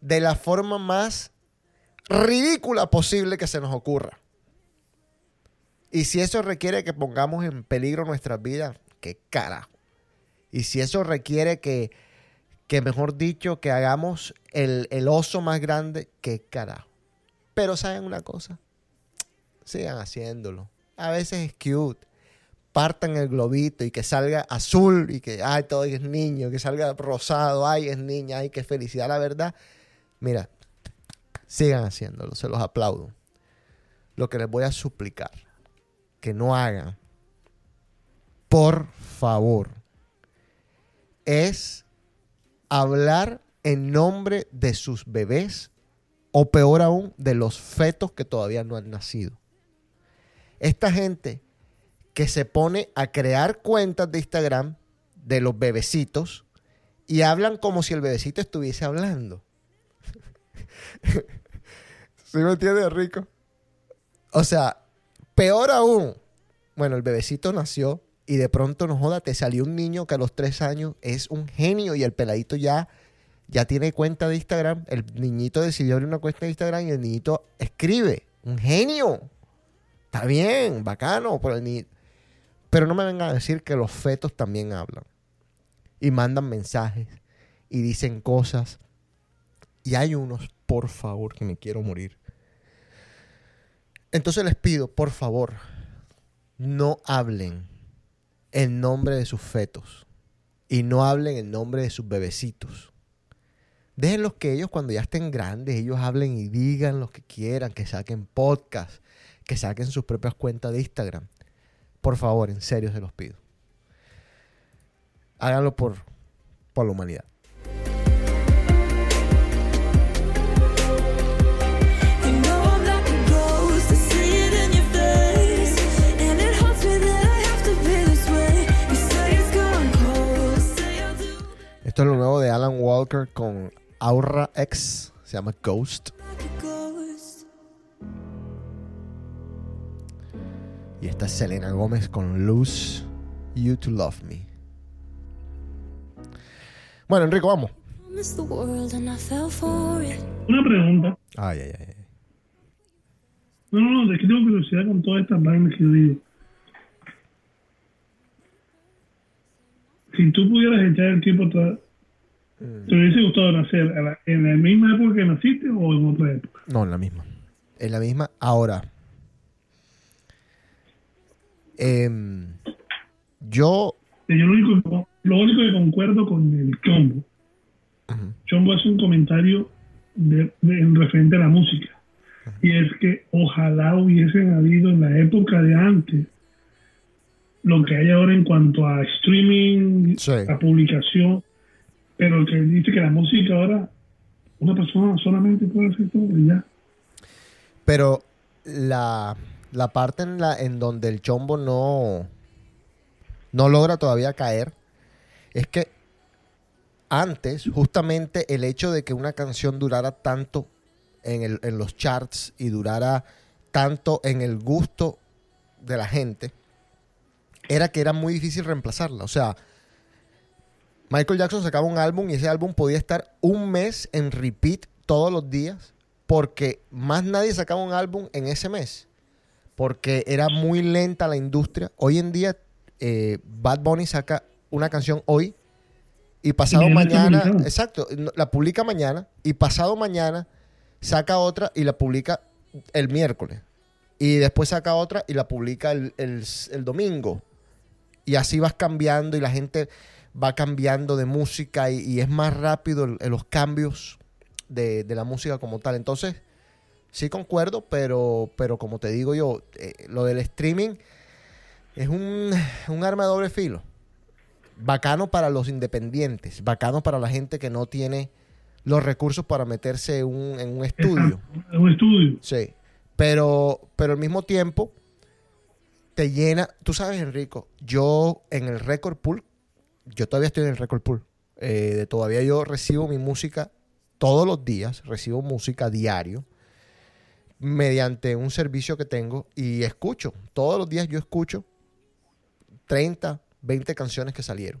de la forma más ridícula posible que se nos ocurra. Y si eso requiere que pongamos en peligro nuestras vidas, qué carajo. Y si eso requiere que, que mejor dicho, que hagamos el, el oso más grande, qué carajo. Pero ¿saben una cosa? Sigan haciéndolo. A veces es cute. Partan el globito y que salga azul y que, ay, todo es niño, que salga rosado, ay, es niña, ay, qué felicidad, la verdad. Mira, sigan haciéndolo, se los aplaudo. Lo que les voy a suplicar, que no hagan, por favor, es hablar en nombre de sus bebés o peor aún, de los fetos que todavía no han nacido. Esta gente que se pone a crear cuentas de Instagram de los bebecitos y hablan como si el bebecito estuviese hablando. ¿Sí me entiendes, Rico? O sea, peor aún. Bueno, el bebecito nació y de pronto, no joda, te salió un niño que a los tres años es un genio y el peladito ya, ya tiene cuenta de Instagram. El niñito decidió abrir una cuenta de Instagram y el niñito escribe. Un genio. Está bien, bacano. Pero, ni- pero no me vengan a decir que los fetos también hablan. Y mandan mensajes. Y dicen cosas. Y hay unos, por favor, que me quiero morir. Entonces les pido, por favor, no hablen el nombre de sus fetos y no hablen el nombre de sus bebecitos. Déjenlos que ellos cuando ya estén grandes, ellos hablen y digan lo que quieran, que saquen podcast, que saquen sus propias cuentas de Instagram. Por favor, en serio se los pido. Háganlo por, por la humanidad. Esto es lo nuevo de Alan Walker con Aura X. Se llama Ghost. Y esta es Selena Gómez con Lose You to Love Me. Bueno, Enrico, vamos. Una pregunta. Ay, ay, ay. No, no, no, es que tengo curiosidad con todas estas vainas que yo digo. Si tú pudieras echar el tiempo atrás, ¿te hubiese gustado nacer en la misma época que naciste o en otra época? No, en la misma. En la misma. Ahora. Em, yo. Yo lo único, lo único que concuerdo con el Chombo. Chombo hace un comentario de, de- en referente a la música. Y es que ojalá hubiesen habido en la época de antes lo que hay ahora en cuanto a streaming, Sí. a publicación, pero que dice que la música ahora una persona solamente puede hacer todo y ya. Pero la, la parte en, la, en donde el chombo no, no logra todavía caer es que antes, justamente el hecho de que una canción durara tanto en, el- en los charts y durara tanto en el gusto de la gente, era que era muy difícil reemplazarla. O sea, Michael Jackson sacaba un álbum y ese álbum podía estar un mes en repeat todos los días porque más nadie sacaba un álbum en ese mes. Porque era muy lenta la industria. Hoy en día, eh, Bad Bunny saca una canción hoy y pasado Y mañana exacto, la publica mañana y pasado mañana saca otra y la publica el miércoles. Y después saca otra y la publica el, el- el domingo. Y así vas cambiando y la gente va cambiando de música y, y es más rápido el- los cambios de, de la música como tal. Entonces, sí concuerdo, pero, pero como te digo yo, eh, lo del streaming es un, un arma de doble filo. Bacano para los independientes, bacano para la gente que no tiene los recursos para meterse un- en un estudio. Exacto, Un estudio. Sí. Pero, pero al mismo tiempo te llena. Tú sabes, Enrico, yo en el record pool, yo todavía estoy en el record pool. eh, todavía yo recibo mi música todos los días, recibo música diario mediante un servicio que tengo y escucho. Todos los días yo escucho 30, 20 canciones que salieron.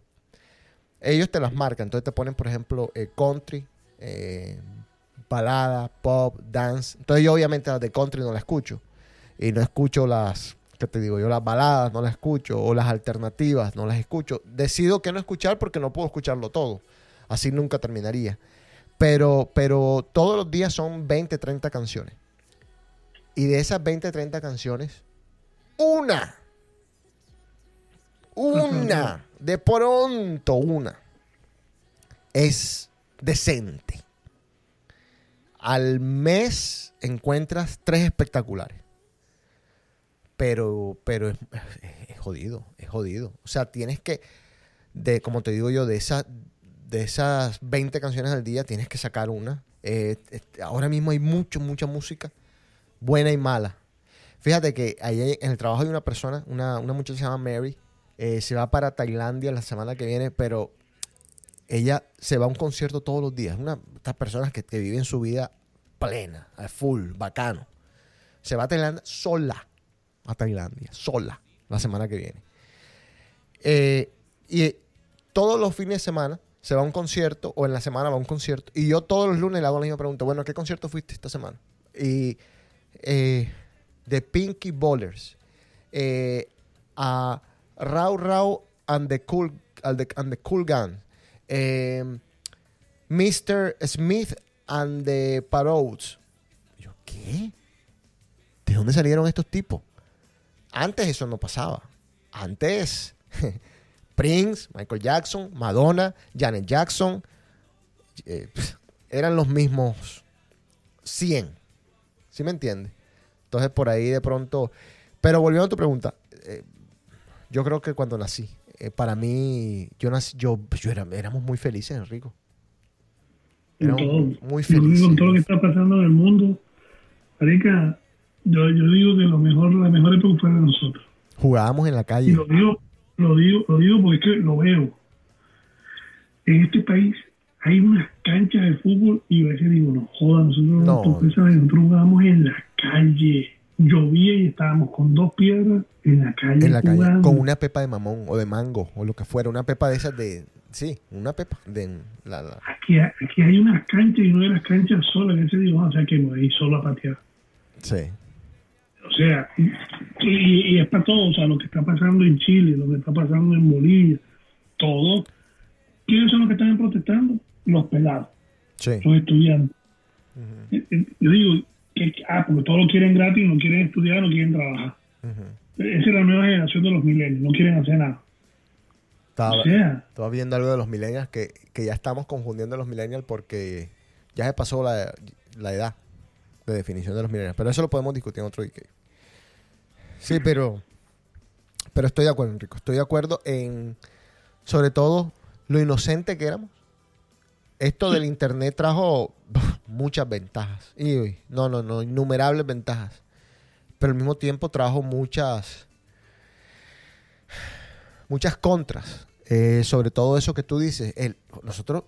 Ellos te las marcan, entonces te ponen, por ejemplo, eh, country, eh, balada, pop, dance. Entonces yo obviamente las de country no las escucho. Y no escucho las, ¿qué te digo? Yo las baladas no las escucho. O las alternativas no las escucho. Decido que no escuchar porque no puedo escucharlo todo. Así nunca terminaría. Pero, pero todos los días son 20, 30 canciones. Y de esas 20, 30 canciones, una, una, de pronto una, es decente. Al mes encuentras tres espectaculares. Pero, pero es, es jodido, es jodido. O sea, tienes que, de, como te digo yo, de esas, de esas 20 canciones al día, tienes que sacar una. Eh, este, ahora mismo hay mucho, mucha música, buena y mala. Fíjate que ahí en el trabajo hay una persona, una, una muchacha que se llama Mary, eh, se va para Tailandia la semana que viene, pero ella se va a un concierto todos los días. Una de estas personas que, que viven su vida plena, a full, bacano. Se va a Tailandia sola, a Tailandia, sola, la semana que viene. Eh, y todos los fines de semana se va a un concierto, o en la semana va a un concierto, y yo todos los lunes le hago la misma pregunta, bueno, ¿a qué concierto fuiste esta semana? Y eh, de Pinky Ballers, eh, a Rau Rau and the Cool, and the, the cool Gun, eh, Mr. Smith and the Parodes. Yo, ¿qué? ¿De dónde salieron estos tipos? Antes eso no pasaba. Antes Prince, Michael Jackson, Madonna, Janet Jackson, eh, eran los mismos 100. ¿Sí me entiendes? Entonces por ahí de pronto... Pero volviendo a tu pregunta, eh, yo creo que cuando nací, eh, para mí, yo nací, yo, yo era, éramos muy felices, Enrico. En Éramos todo. muy felices. con todo lo que está pasando en el mundo, Marica, yo, yo digo que lo mejor, la mejor época fue de nosotros. Jugábamos en la Y calle. lo digo, lo digo, lo digo porque es que lo veo. En este país hay unas canchas de fútbol y a veces digo, no joda, nosotros, No. sabes, nosotros jugábamos en la calle. Llovía y estábamos con dos piedras en la calle. En la calle. Con una pepa de mamón o de mango o lo que fuera. Una pepa de esas de... Sí, una pepa. De la, la- Aquí, aquí hay unas canchas y no hay las canchas solas. Que se digo, o sea que me voy solo a patear. sí. O sea, y, y- y es para todo, o sea, lo que está pasando en Chile, lo que está pasando en Bolivia, todo. ¿Quiénes son los que están protestando? Los pelados, Sí. los estudiantes. Eh, eh, Yo digo, que, ah, porque todos lo quieren gratis, no quieren estudiar, no quieren trabajar. Esa es la nueva generación de los milenios, no quieren hacer nada. Estaba, O sea, estaba viendo algo de los millennials que, que ya estamos confundiendo a los millennials porque ya se pasó la, la edad de definición de los millennials. Pero eso lo podemos discutir en otro día. Sí, pero, pero estoy de acuerdo, Enrico. Estoy de acuerdo en, sobre todo, lo inocente que éramos. Esto del internet trajo muchas ventajas. Y, no, no, no, innumerables ventajas. Pero al mismo tiempo trajo muchas, muchas contras. Eh, sobre todo eso que tú dices. El, nosotros,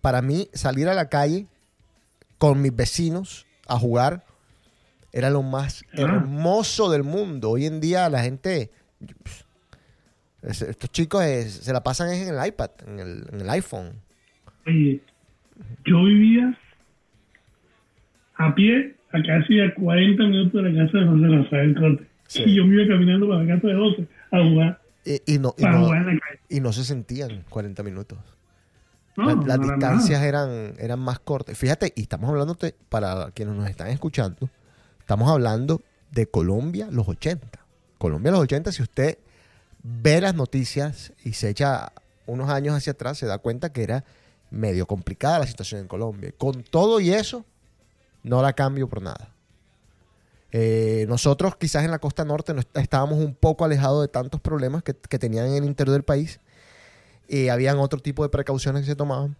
para mí, salir a la calle con mis vecinos a jugar era lo más hermoso del mundo. Hoy en día la gente, es- estos chicos es- se la pasan en el iPad, en el, en el iPhone. Oye, yo vivía a pie a casi a 40 minutos de la casa de José Rafael Corte. Sí. Y yo me iba caminando para la casa de José a jugar, Y, y no, y, no, jugar en la calle. y no se sentían 40 minutos. No, La- no las nada. distancias eran, eran más cortas. Fíjate, y estamos hablando, para quienes nos están escuchando, estamos hablando de Colombia los 80. Colombia los 80, si usted ve las noticias y se echa unos años hacia atrás, se da cuenta que era medio complicada la situación en Colombia. Con todo y eso, no la cambio por nada. Eh, nosotros quizás en la costa norte no est- estábamos un poco alejados de tantos problemas que, que tenían en el interior del país y habían otro tipo de precauciones que se tomaban,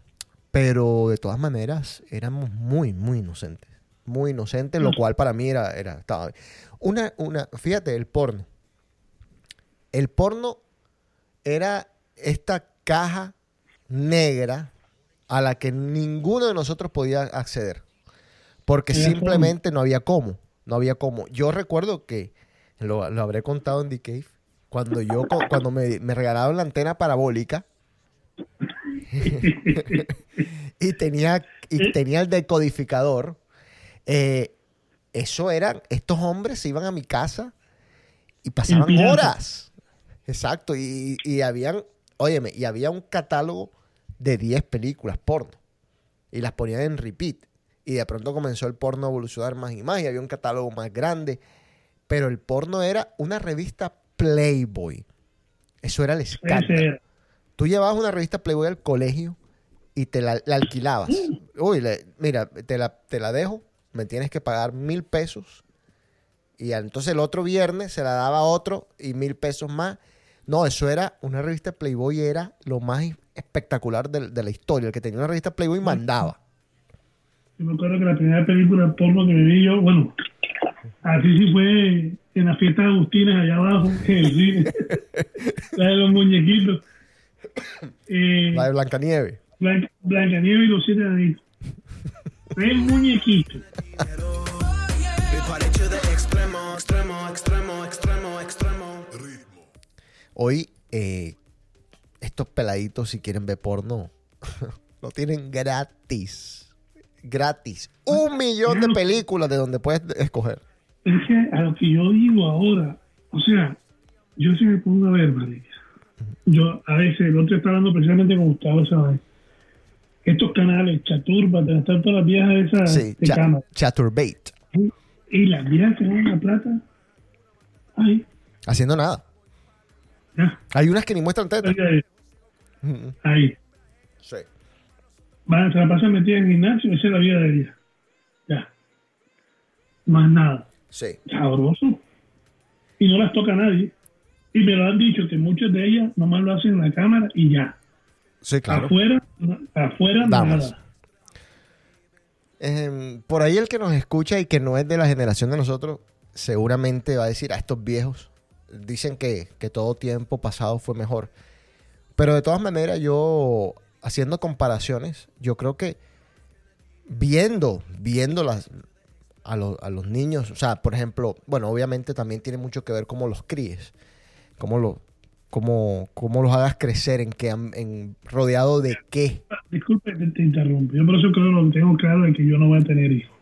pero de todas maneras éramos muy, muy inocentes. Muy inocentes, lo cual para mí era, era estaba bien. Una, una, fíjate, el porno. El porno era esta caja negra a la que ninguno de nosotros podía acceder. Porque simplemente no había cómo. No había cómo. Yo recuerdo que, lo, lo habré contado en The Cave, cuando yo, cuando me, me regalaron la antena parabólica y tenía, y tenía el decodificador, eh, eso eran, estos hombres se iban a mi casa y pasaban horas. Exacto, y, y habían, óyeme, y había un catálogo de 10 películas porno. Y las ponían en repeat. Y de pronto comenzó el porno a evolucionar más y más, y había un catálogo más grande. Pero el porno era una revista Playboy. Eso era el escándalo. Tú llevabas una revista Playboy al colegio y te la, la alquilabas. Uy, le- mira, te la, te la dejo, me tienes que pagar mil pesos. Y entonces el otro viernes se la daba a otro y mil pesos más. No, eso era, una revista Playboy era lo más espectacular de, de la historia. El que tenía una revista Playboy mandaba. Yo me acuerdo que la primera película porno que vi yo, bueno, así sí fue en la fiesta de Agustines allá abajo, en el cine. la de los muñequitos. Eh, La de Blancanieves. Blanca, Blancanieves y los siete anitos. El muñequito. Hoy, eh, estos peladitos, si quieren ver porno, lo tienen gratis. Gratis. Un millón de películas de donde puedes escoger. Es que a lo que yo digo ahora, o sea, yo si me pongo a ver, marica, yo a veces, el otro está hablando precisamente con Gustavo, ¿sabes? Estos canales, Chaturba, te están todas las viejas esas Sí, de cha- cámara. Chaturbate. Y las viejas que dan la plata, ay, Haciendo nada. Hay unas que ni muestran teta. oiga, ahí. ahí. Sí. van, se la pasan metida en el gimnasio, esa es la vida de ella. Ya. Más nada. Sí. Sabroso. Y no las toca a nadie. Y me lo han dicho que muchas de ellas nomás lo hacen en la cámara y ya. Sí, claro. Afuera, afuera Damas. nada. Em, por ahí el que nos escucha y que no es de la generación de nosotros, seguramente va a decir a estos viejos. Dicen que, que todo tiempo pasado fue mejor. Pero de todas maneras, yo, haciendo comparaciones, yo creo que viendo, viendo las, a, los- a los niños, o sea, por ejemplo, bueno, obviamente también tiene mucho que ver cómo los críes, cómo, lo, cómo, cómo los hagas crecer, en qué, en, rodeado de qué. Disculpe que te interrumpo. Yo por eso creo lo que tengo claro es que yo no voy a tener hijos.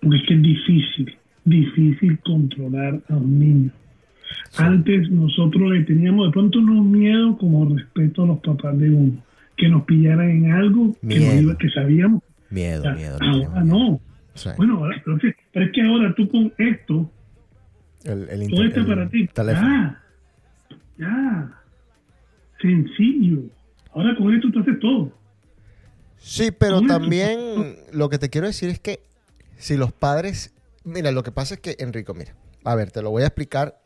Porque es que es difícil, difícil controlar a un niño. Antes nosotros le teníamos de pronto no miedo como respeto a los papás de uno. Que nos pillaran en algo que, iba- que sabíamos. Miedo, miedo. ahora no. Sí. Bueno, ahora- pero, es que, ahora tú con esto, El, el todo ti, teléfono. ya, ya, sencillo. Ahora con esto tú haces todo. Sí, pero también lo que te quiero decir es que si los padres... Mira, lo que pasa es que, Enrico, mira, a ver, te lo voy a explicar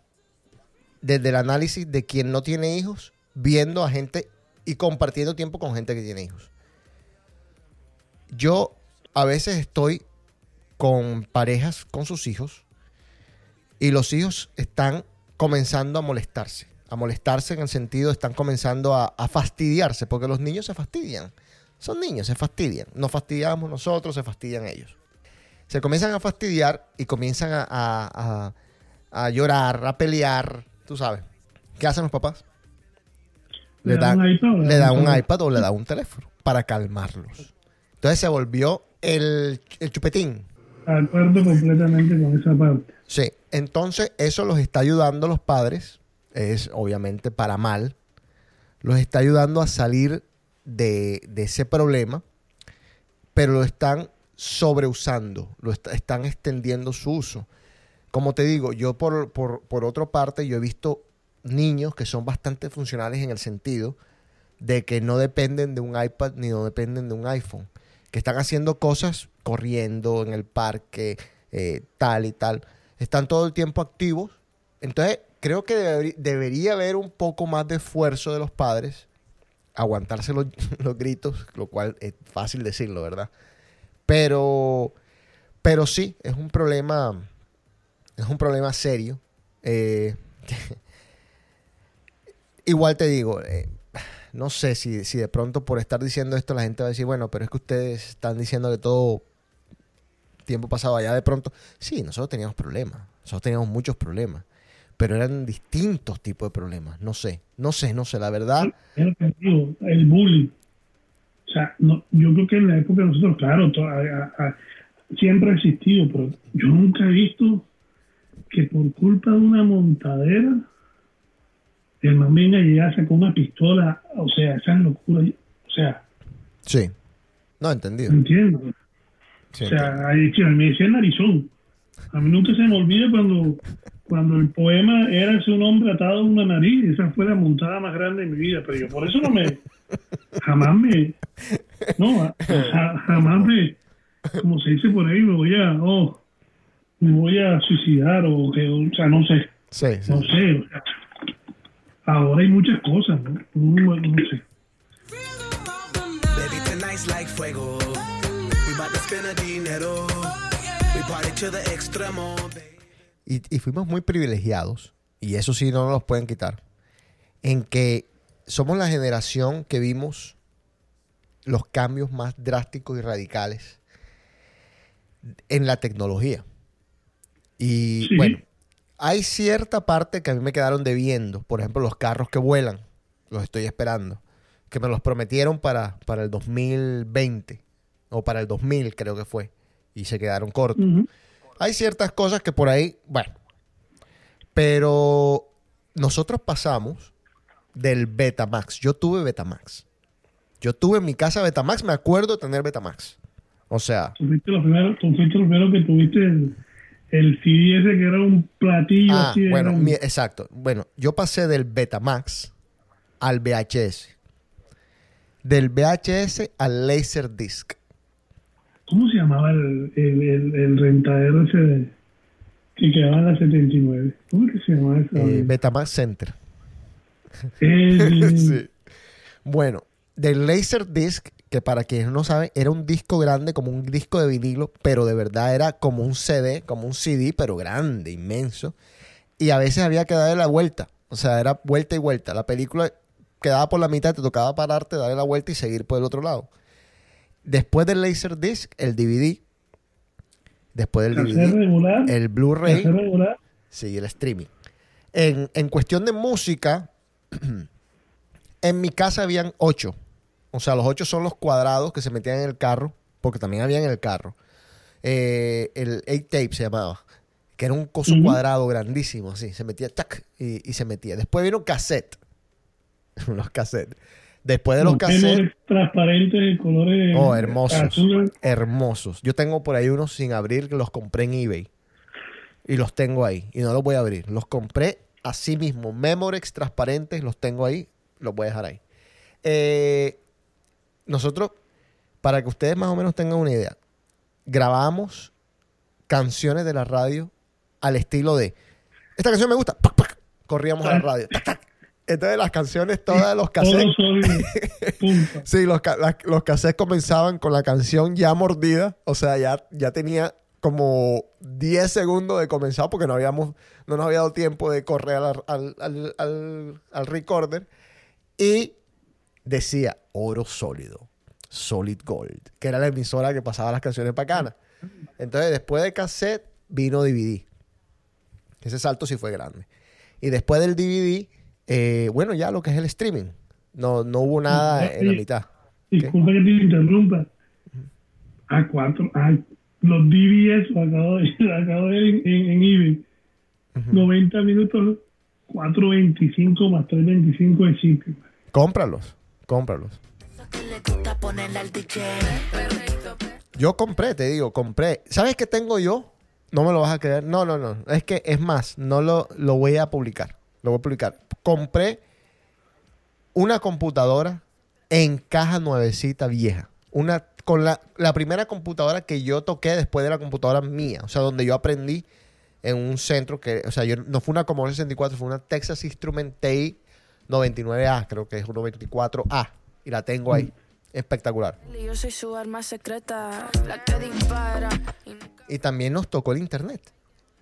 desde el análisis de quien no tiene hijos, viendo a gente y compartiendo tiempo con gente que tiene hijos. Yo a veces estoy con parejas con sus hijos y los hijos están comenzando a molestarse. A molestarse en el sentido, están comenzando a, fastidiarse, porque los niños se fastidian. Son niños, se fastidian. Nos fastidiamos nosotros, se fastidian ellos. Se comienzan a fastidiar y comienzan a llorar, a pelear, tú sabes. ¿Qué hacen los papás? Le dan, un iPad o le dan un iPad o le dan un teléfono para calmarlos. Entonces se volvió el, el chupetín. Acuerdo completamente con esa parte. Sí, entonces eso los está ayudando a los padres, es obviamente para mal, los está ayudando a salir de, de ese problema, pero lo están sobreusando, lo est- están extendiendo su uso. Como te digo, yo por, por, por otra parte, yo he visto niños que son bastante funcionales en el sentido de que no dependen de un iPad ni no dependen de un iPhone, que están haciendo cosas corriendo en el parque, eh, tal y tal. Están todo el tiempo activos. Entonces, creo que debería haber un poco más de esfuerzo de los padres, aguantarse los, los gritos, lo cual es fácil decirlo, ¿verdad? Pero, pero sí, es un problema, es un problema serio. Eh, igual te digo, eh, no sé si, si de pronto por estar diciendo esto la gente va a decir, bueno, pero es que ustedes están diciendo que todo tiempo pasado allá de pronto. Sí, nosotros teníamos problemas, nosotros teníamos muchos problemas, pero eran distintos tipos de problemas. No sé, no sé, no sé, la verdad. El bullying. O sea, no, yo creo que en la época de nosotros, claro, siempre ha existido, pero yo nunca he visto que por culpa de una montadera el man venga y ya saca una pistola, o sea, esas locuras, o sea, Sí. No, entendido. entiendo. Sí, O sea, ahí, me decía narizón. A mí nunca se me olvida cuando, cuando el poema era ese un hombre atado a una nariz. Esa fue la montada más grande de mi vida. Pero yo por eso no me... Jamás me... No, ja- jamás me... Como se dice por ahí, me voy a... Oh, me voy a suicidar o que... O sea, no sé. Sí, sí. No sé. o sea, ahora hay muchas cosas, ¿no? No, no sé. Baby, tonight's like fuego. We bout to spend a dinero. We party to the extremo, baby. Y, y fuimos muy privilegiados, y eso sí no nos los pueden quitar, en que somos la generación que vimos los cambios más drásticos y radicales en la tecnología. Y Sí. bueno, hay cierta parte que a mí me quedaron debiendo, por ejemplo, los carros que vuelan, los estoy esperando, que me los prometieron para, para el 2020, o para el 2000 creo que fue, y se quedaron cortos. Hay ciertas cosas que por ahí, bueno. Pero nosotros pasamos del Betamax. Yo tuve Betamax. Yo tuve en mi casa Betamax, me acuerdo de tener Betamax. O sea, Tú fuiste tú que tuviste el, el CD ese que era un platillo ah, así de bueno, mi- exacto. Bueno, yo pasé del Betamax al VHS. del VHS al Laserdisc. ¿Cómo se llamaba el, el, el, el rentadero ese de- que quedaba en la 79? ¿Cómo es que se llamaba esa? Eh, Betamax Center. Sí. Bueno, del Laserdisc, que para quienes no saben, era un disco grande, como un disco de vinilo, pero de verdad era como un CD, como un CD, pero grande, inmenso. Y a veces había que darle la vuelta. O sea, era vuelta y vuelta. La película quedaba por la mitad, te tocaba pararte, darle la vuelta y seguir por el otro lado. Después del Laserdisc, el DVD. Después del DVD, regular. el Blu-ray. Sí, el streaming. En, en cuestión de música, en mi casa habían ocho. O sea, los ocho son los cuadrados que se metían en el carro, porque también había en el carro. Eh, el 8 tape se llamaba, que era un coso cuadrado grandísimo, así. Se metía, tac, y, y se metía. Después vino cassette. Unos cassettes. Después de los cassettes, Memorex transparentes de colores Oh, hermosos. hermosos. Yo tengo por ahí unos sin abrir que los compré en eBay. Y los tengo ahí. Y no los voy a abrir. Los compré así mismo. Memorex transparentes, los tengo ahí. Los voy a dejar ahí. Eh, nosotros, para que ustedes más o menos tengan una idea, grabamos canciones de la radio al estilo de esta canción me gusta, pac, pac, corríamos a la radio. tac, tac. Entonces las canciones todas los cassettes. Sí, los, la- los cassettes comenzaban con la canción ya mordida. O sea, ya, ya tenía como 10 segundos de comenzado porque no, habíamos, no nos había dado tiempo de correr al, al, al- al- al recorder. Y decía oro sólido, solid gold, que era la emisora que pasaba las canciones bacanas. Entonces, después de cassette, vino DVD. Ese salto sí fue grande. Y después del DVD, eh, bueno, ya lo que es el streaming. No, no hubo nada en la mitad. Disculpa que te interrumpa. A cuatro. A los DVS lo acabo de, lo acabo de ver en, en, en eBay. 90 minutos, 4.25 más 3.25 de shipping. Cómpralos, cómpralos. Yo compré, te digo, compré. ¿Sabes qué tengo yo? No me lo vas a creer. No, no, no. Es que es más, no lo, lo voy a publicar. Lo voy a publicar. Compré una computadora en caja nuevecita vieja. Una con la, la primera computadora que yo toqué después de la computadora mía. O sea, donde yo aprendí en un centro que, o sea, yo no fue una Commodore 64, fue una Texas Instrument TI 99A, creo que es 124A. Y la tengo ahí. Espectacular. Yo soy su arma secreta, la que dispara. Y también nos tocó el Internet.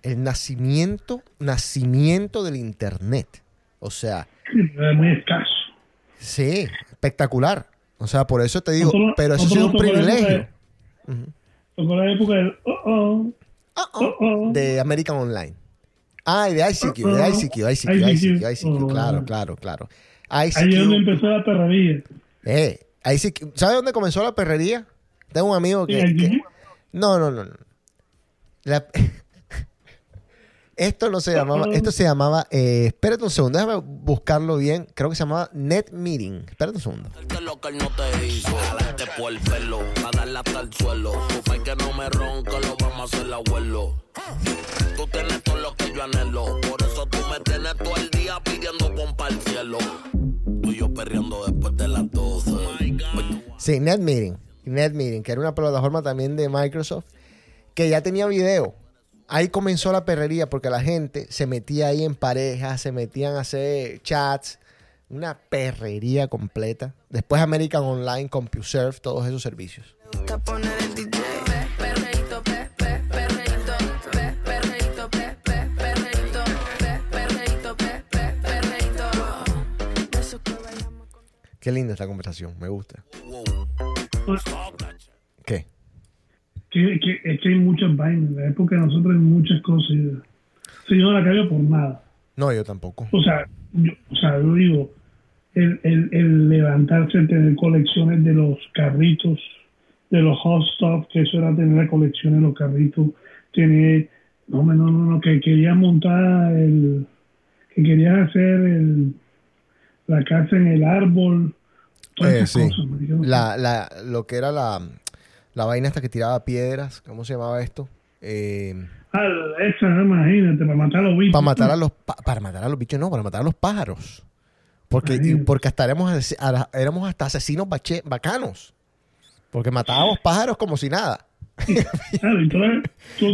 El nacimiento, nacimiento del Internet. O sea, muy escaso. sí, espectacular. O sea, por eso te digo, Nosotros- pero eso sido un privilegio. Tocó la época del oh Oh, oh. De American Online. Ah, de ICQ, de. ICQ, ICQ, ICQ, ICQ, claro, claro, claro. Ahí es donde ICQ, empezó la perrería. eh, ICQ. ¿Sabes dónde comenzó la perrería? Tengo un amigo que... Que-. No, no, no. no. La- Esto no se llamaba, esto se llamaba, eh, espérate un segundo, déjame buscarlo bien. Creo que se llamaba Net Meeting. Espérate un segundo. Que lo que él no te hizo, jalarte por el pelo, a darle hasta el suelo. Tu pai que no me ronca, lo vamos a hacer abuelo. Tú tienes todo lo que yo anhelo, por eso tú me tienes todo el día pidiendo pompa al cielo. Tú y yo perreando después de las 12. Sí, Net Meeting. Net Meeting, que era una plataforma también de Microsoft, que ya tenía video. Ahí comenzó la perrería porque la gente se metía ahí en parejas, se metían a hacer chats, una perrería completa. Después American Online, CompuServe, todos esos servicios. Qué linda esta conversación, me gusta. ¿Qué? Que, que- es que hay muchas vainas. En la época de nosotros hay muchas cosas. Si yo no la cambio por nada. No, yo tampoco. O sea, yo, o sea, yo digo, el, el, el levantarse, tener colecciones de los carritos, de los hot stuff, que eso era tener la colección de los carritos, tener, no, no, no, no, que querías montar el, que querías hacer el, la casa en el árbol, todas Eh, esas sí. cosas. La, la, lo que era la, la vaina esta que tiraba piedras, ¿cómo se llamaba esto? Eh, Ah, imagínate, para matar a los bichos. para matar a los pa- para matar a los bichos, no, para matar a los pájaros. Porque, porque hasta éramos, éramos hasta asesinos bache- bacanos. Porque matábamos pájaros como si nada. Claro, y tú,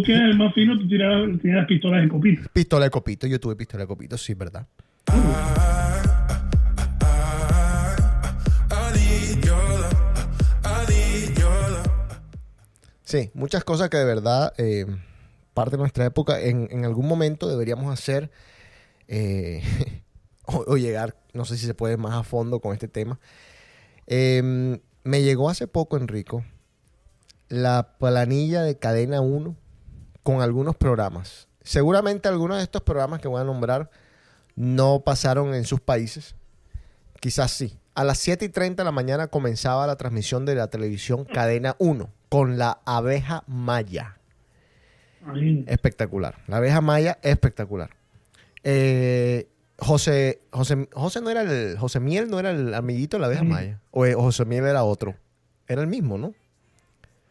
que eres el más fino, tú tirabas, tirabas pistolas de copita. Pistola de copito, yo tuve pistola de copito, sí, ¿verdad? Sí, muchas cosas que de verdad, eh, parte de nuestra época, en, algún momento deberíamos hacer eh, o, llegar, no sé si se puede más a fondo con este tema. Eh, me llegó hace poco, Enrico, la planilla de Cadena 1 con algunos programas. Seguramente algunos de estos programas que voy a nombrar no pasaron en sus países. Quizás sí. A las 7 y 30 de la mañana comenzaba la transmisión de la televisión Cadena 1 con la abeja maya. Espectacular. La abeja maya, espectacular. Eh, José, José, José no era el, José Miel no era el amiguito de la abeja Sí. maya. O, eh, José Miel era otro. Era el mismo, ¿no?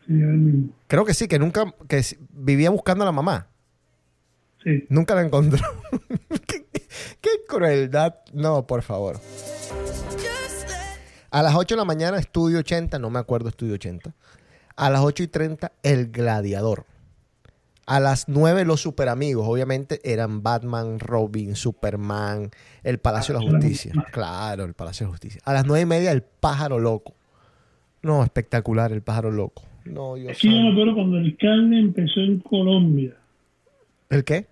Sí, era el mismo. Creo que sí, que nunca, que vivía buscando a la mamá. Sí. Nunca la encontró. ¿Qué, qué crueldad. No, por favor. A las 8 de la mañana, Estudio 80, no me acuerdo Estudio 80. A las 8 y 30, El Gladiador. A las 9, Los Super Amigos. Obviamente eran Batman, Robin, Superman, El Palacio de la Justicia. Claro, el Palacio de la Justicia. A las 9 y media, El Pájaro Loco. No, espectacular, El Pájaro Loco. No, Dios Es que yo me acuerdo cuando el cable empezó en Colombia. ¿El qué?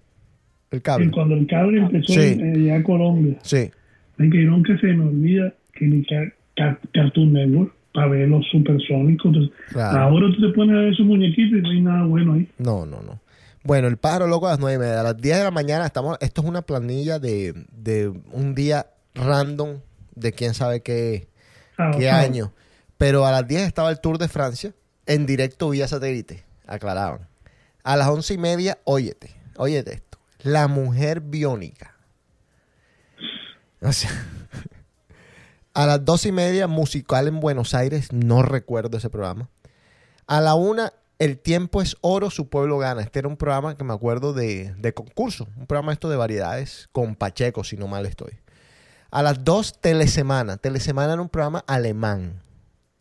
El cable. cuando el cable empezó Sí. en, ya en Colombia. Sí. Ay, que nunca se me olvida que Ca- Cartoon Network para ver los supersónicos. Entonces, Claro. Ahora tú te pones a ver esos muñequitos y no hay nada bueno ahí. No, no, no. Bueno, el pájaro loco a las nueve y media. A las 10 de la mañana estamos. Esto es una planilla de, de un día random de quién sabe qué, Sábado, qué año. Pero a las 10 estaba el Tour de Francia en directo vía satélite. Aclaraban. A las once y media, óyete, óyete esto. La mujer biónica. O sea, a las dos y media, musical en Buenos Aires. No recuerdo ese programa. A la una, El tiempo es oro, su pueblo gana. Este era un programa que me acuerdo de, de concurso. Un programa esto de variedades con Pacheco, si no mal estoy. A las dos, Telesemana. Telesemana era un programa alemán.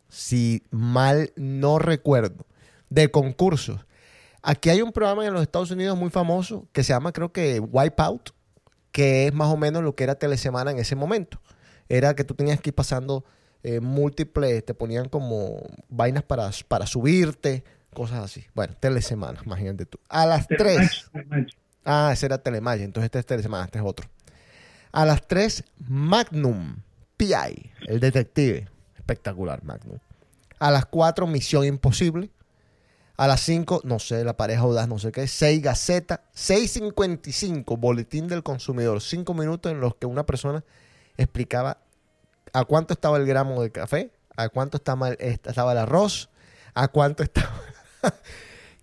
Si mal no recuerdo. De concursos. Aquí hay un programa en los Estados Unidos muy famoso que se llama, creo que, Wipeout, que es más o menos lo que era Telesemana en ese momento. Era que tú tenías que ir pasando eh, múltiples, te ponían como vainas para, para subirte, cosas así. Bueno, Telesemana, imagínate tú. A las 3. Telemacho, Telemacho. Ah, ese era Telemaya, entonces este es Telesemana, este es otro. A las 3, Magnum, PI, el detective. Espectacular, Magnum. A las 4, Misión Imposible. A las 5, no sé, la pareja audaz, no sé qué. 6, Gaceta. 6.55, Boletín del Consumidor. 5 minutos en los que una persona explicaba a cuánto estaba el gramo de café, a cuánto estaba el, estaba el arroz, a cuánto estaba...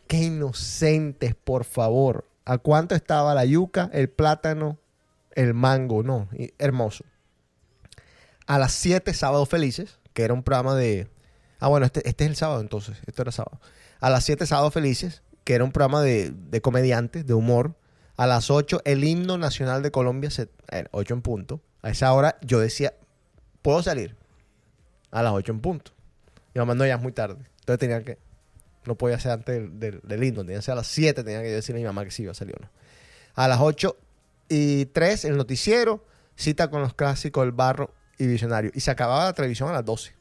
Qué inocentes, por favor. ¿A cuánto estaba la yuca, el plátano, el mango? No, hermoso. A las 7, Sábados Felices, que era un programa de... Ah, bueno, este, este es el sábado entonces, esto era sábado. A las 7, Sábados Felices, que era un programa de, de comediantes, de humor. A las 8, el himno nacional de Colombia, se, 8 en punto. A esa hora yo decía, ¿puedo salir? A las 8 en punto. Mi mamá no, ya es muy tarde. Entonces tenía que, no podía ser antes del, del, del tenía que ser a las 7, tenía que decirle a mi mamá que sí iba a salir o no. A las 8 y 3, el noticiero, cita con los clásicos, el barro y visionario. Y se acababa la televisión a las 12.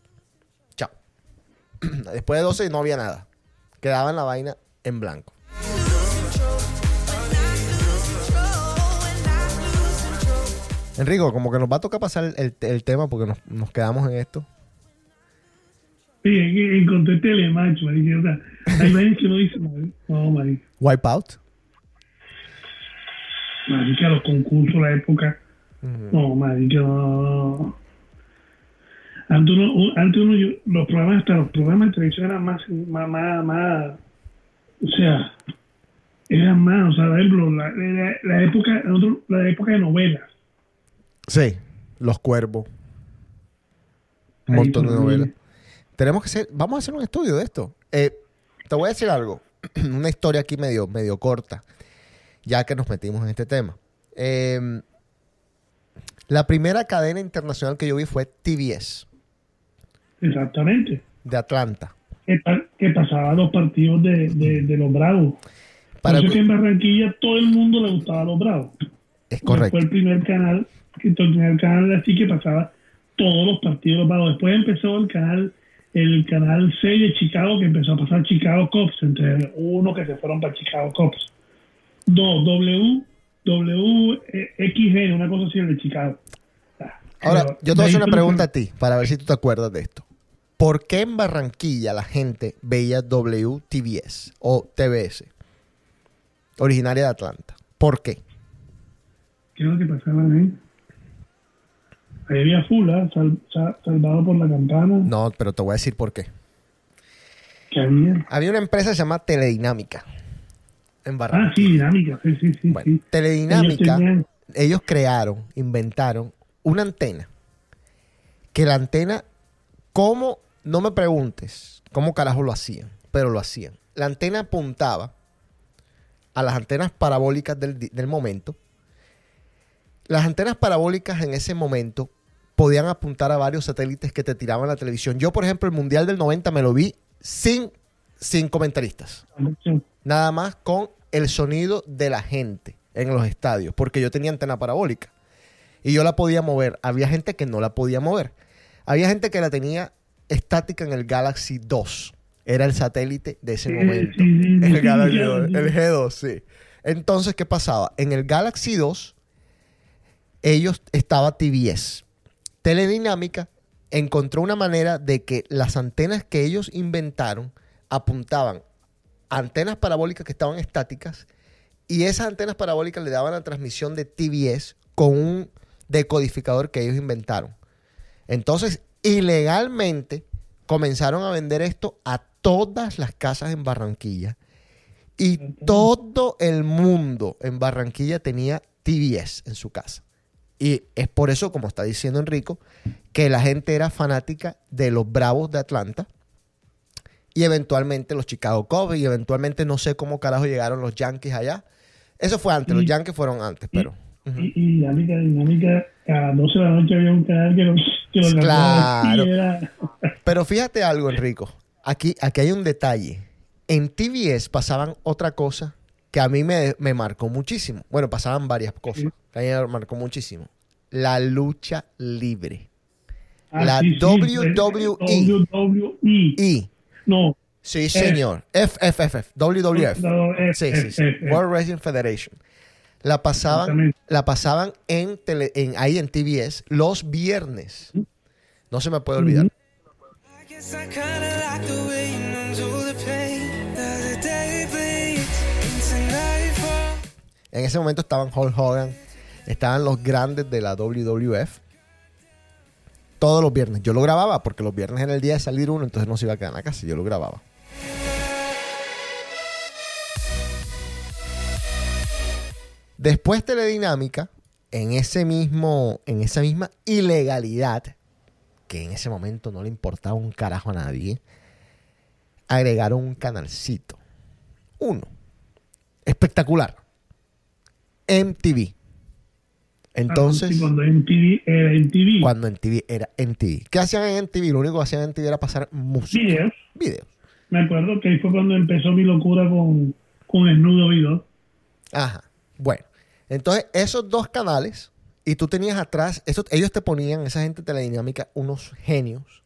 Chao. Después de 12 no había nada. Quedaba en la vaina en blanco. Enrico, como que nos va a tocar pasar el, el tema porque nos, nos quedamos en esto. Sí, encontré Telemacho, marica. O sea, hay veces que uno dice, "Marica, no, marica. Wipeout. Marica, los concursos, la época. No, marica, no, no, no. Antes uno, un- antes uno, yo- los programas, hasta los programas de televisión eran más, más, más, más, o sea, eran más, o sea, por ejemplo, la, la, la época, la época de novelas. Sí, Los Cuervos. Un montón de novelas. Tenemos que hacer, vamos a hacer un estudio de esto. Eh, te voy a decir algo, una historia aquí medio, medio corta, ya que nos metimos en este tema. Eh, La primera cadena internacional que yo vi fue TBS, Exactamente. de Atlanta. Que, pa- que pasaba los partidos de, de, de los Bravos. Para- Por eso que en Barranquilla todo el mundo le gustaba a los Bravos. Es correcto. Fue el primer canal, el canal así que pasaba todos los partidos los Bravos. Después empezó el canal el canal 6 de Chicago que empezó a pasar Chicago Cubs, entre uno que se fueron para Chicago Cubs. Dos, W, WXG, una cosa así de Chicago. Ah, Ahora, pero yo te voy a hacer una pregunta a ti, para ver si tú te acuerdas de esto. ¿Por qué en Barranquilla la gente veía WTBS o TBS? Originaria de Atlanta. ¿Por qué? ¿Qué es lo que pasaba ahí? Ahí había Fula, sal- sa- salvado por la campana, No, pero te voy a decir por qué. que había. Había una empresa que se llama Teledinámica en Ah, sí, dinámica, sí, sí, sí. Bueno, sí. Teledinámica, Ellos tenían- ellos crearon, inventaron una antena. Que la antena, ¿cómo? No me preguntes cómo carajo lo hacían, pero lo hacían. La antena apuntaba a las antenas parabólicas del, del momento. Las antenas parabólicas en ese momento podían apuntar a varios satélites que te tiraban la televisión. Yo, por ejemplo, el Mundial del 90 me lo vi sin, sin comentaristas nada más con el sonido de la gente en los estadios, porque yo tenía antena parabólica y yo la podía mover. Había gente que no la podía mover. Había gente que la tenía estática en el Galaxy 2. Era el satélite de ese momento. el Galaxy ya, 2, ya. el G2, sí. Entonces, ¿qué pasaba? En el Galaxy 2, ellos estaba TBS. Teledinámica encontró una manera de que las antenas que ellos inventaron apuntaban a antenas parabólicas que estaban estáticas y esas antenas parabólicas le daban la transmisión de TBS con un decodificador que ellos inventaron. Entonces, ilegalmente comenzaron a vender esto a todas las casas en Barranquilla y todo el mundo en Barranquilla tenía TBS en su casa. Y es por eso, como está diciendo Enrico, que la gente era fanática de los Bravos de Atlanta y eventualmente los Chicago Cubs y eventualmente no sé cómo carajo llegaron los Yankees allá. Eso fue antes, los Yankees fueron antes, pero... Y, y dinámica, dinámica, a las 12 de la noche había un canal que lo, que lo Claro. era- Pero fíjate algo, Enrico. Aquí, aquí hay un detalle. En TBS pasaban otra cosa que a mí me, me marcó muchísimo. Bueno, pasaban varias cosas que a mí me marcó muchísimo. La lucha libre. Ah, La sí, sí, WWE. WWE. No, sí, señor. FFF, WWF. no, F, Sí, sí. World Wrestling Federation. La pasaban, la pasaban en, tele- en ahí en TBS los viernes. No se me puede olvidar. I guess En ese momento estaban Hulk Hogan, estaban los grandes de la WWF. Todos los viernes. Yo lo grababa porque los viernes era el día de salir uno, entonces no se iba a quedar en la casa. Yo lo grababa. Después Teledinámica, en ese mismo, en esa misma ilegalidad, que en ese momento no le importaba un carajo a nadie, agregaron un canalcito. Uno. Espectacular. MTV. Entonces, Ah, sí, cuando MTV era MTV. cuando MTV era MTV. ¿Qué hacían en MTV? Lo único que hacían en MTV era pasar música. Videos. Videos. Me acuerdo que ahí fue cuando empezó mi locura con, con Snudo Video. Ajá. Bueno, entonces esos dos canales, y tú tenías atrás, eso, ellos te ponían, esa gente teledinámica, unos genios,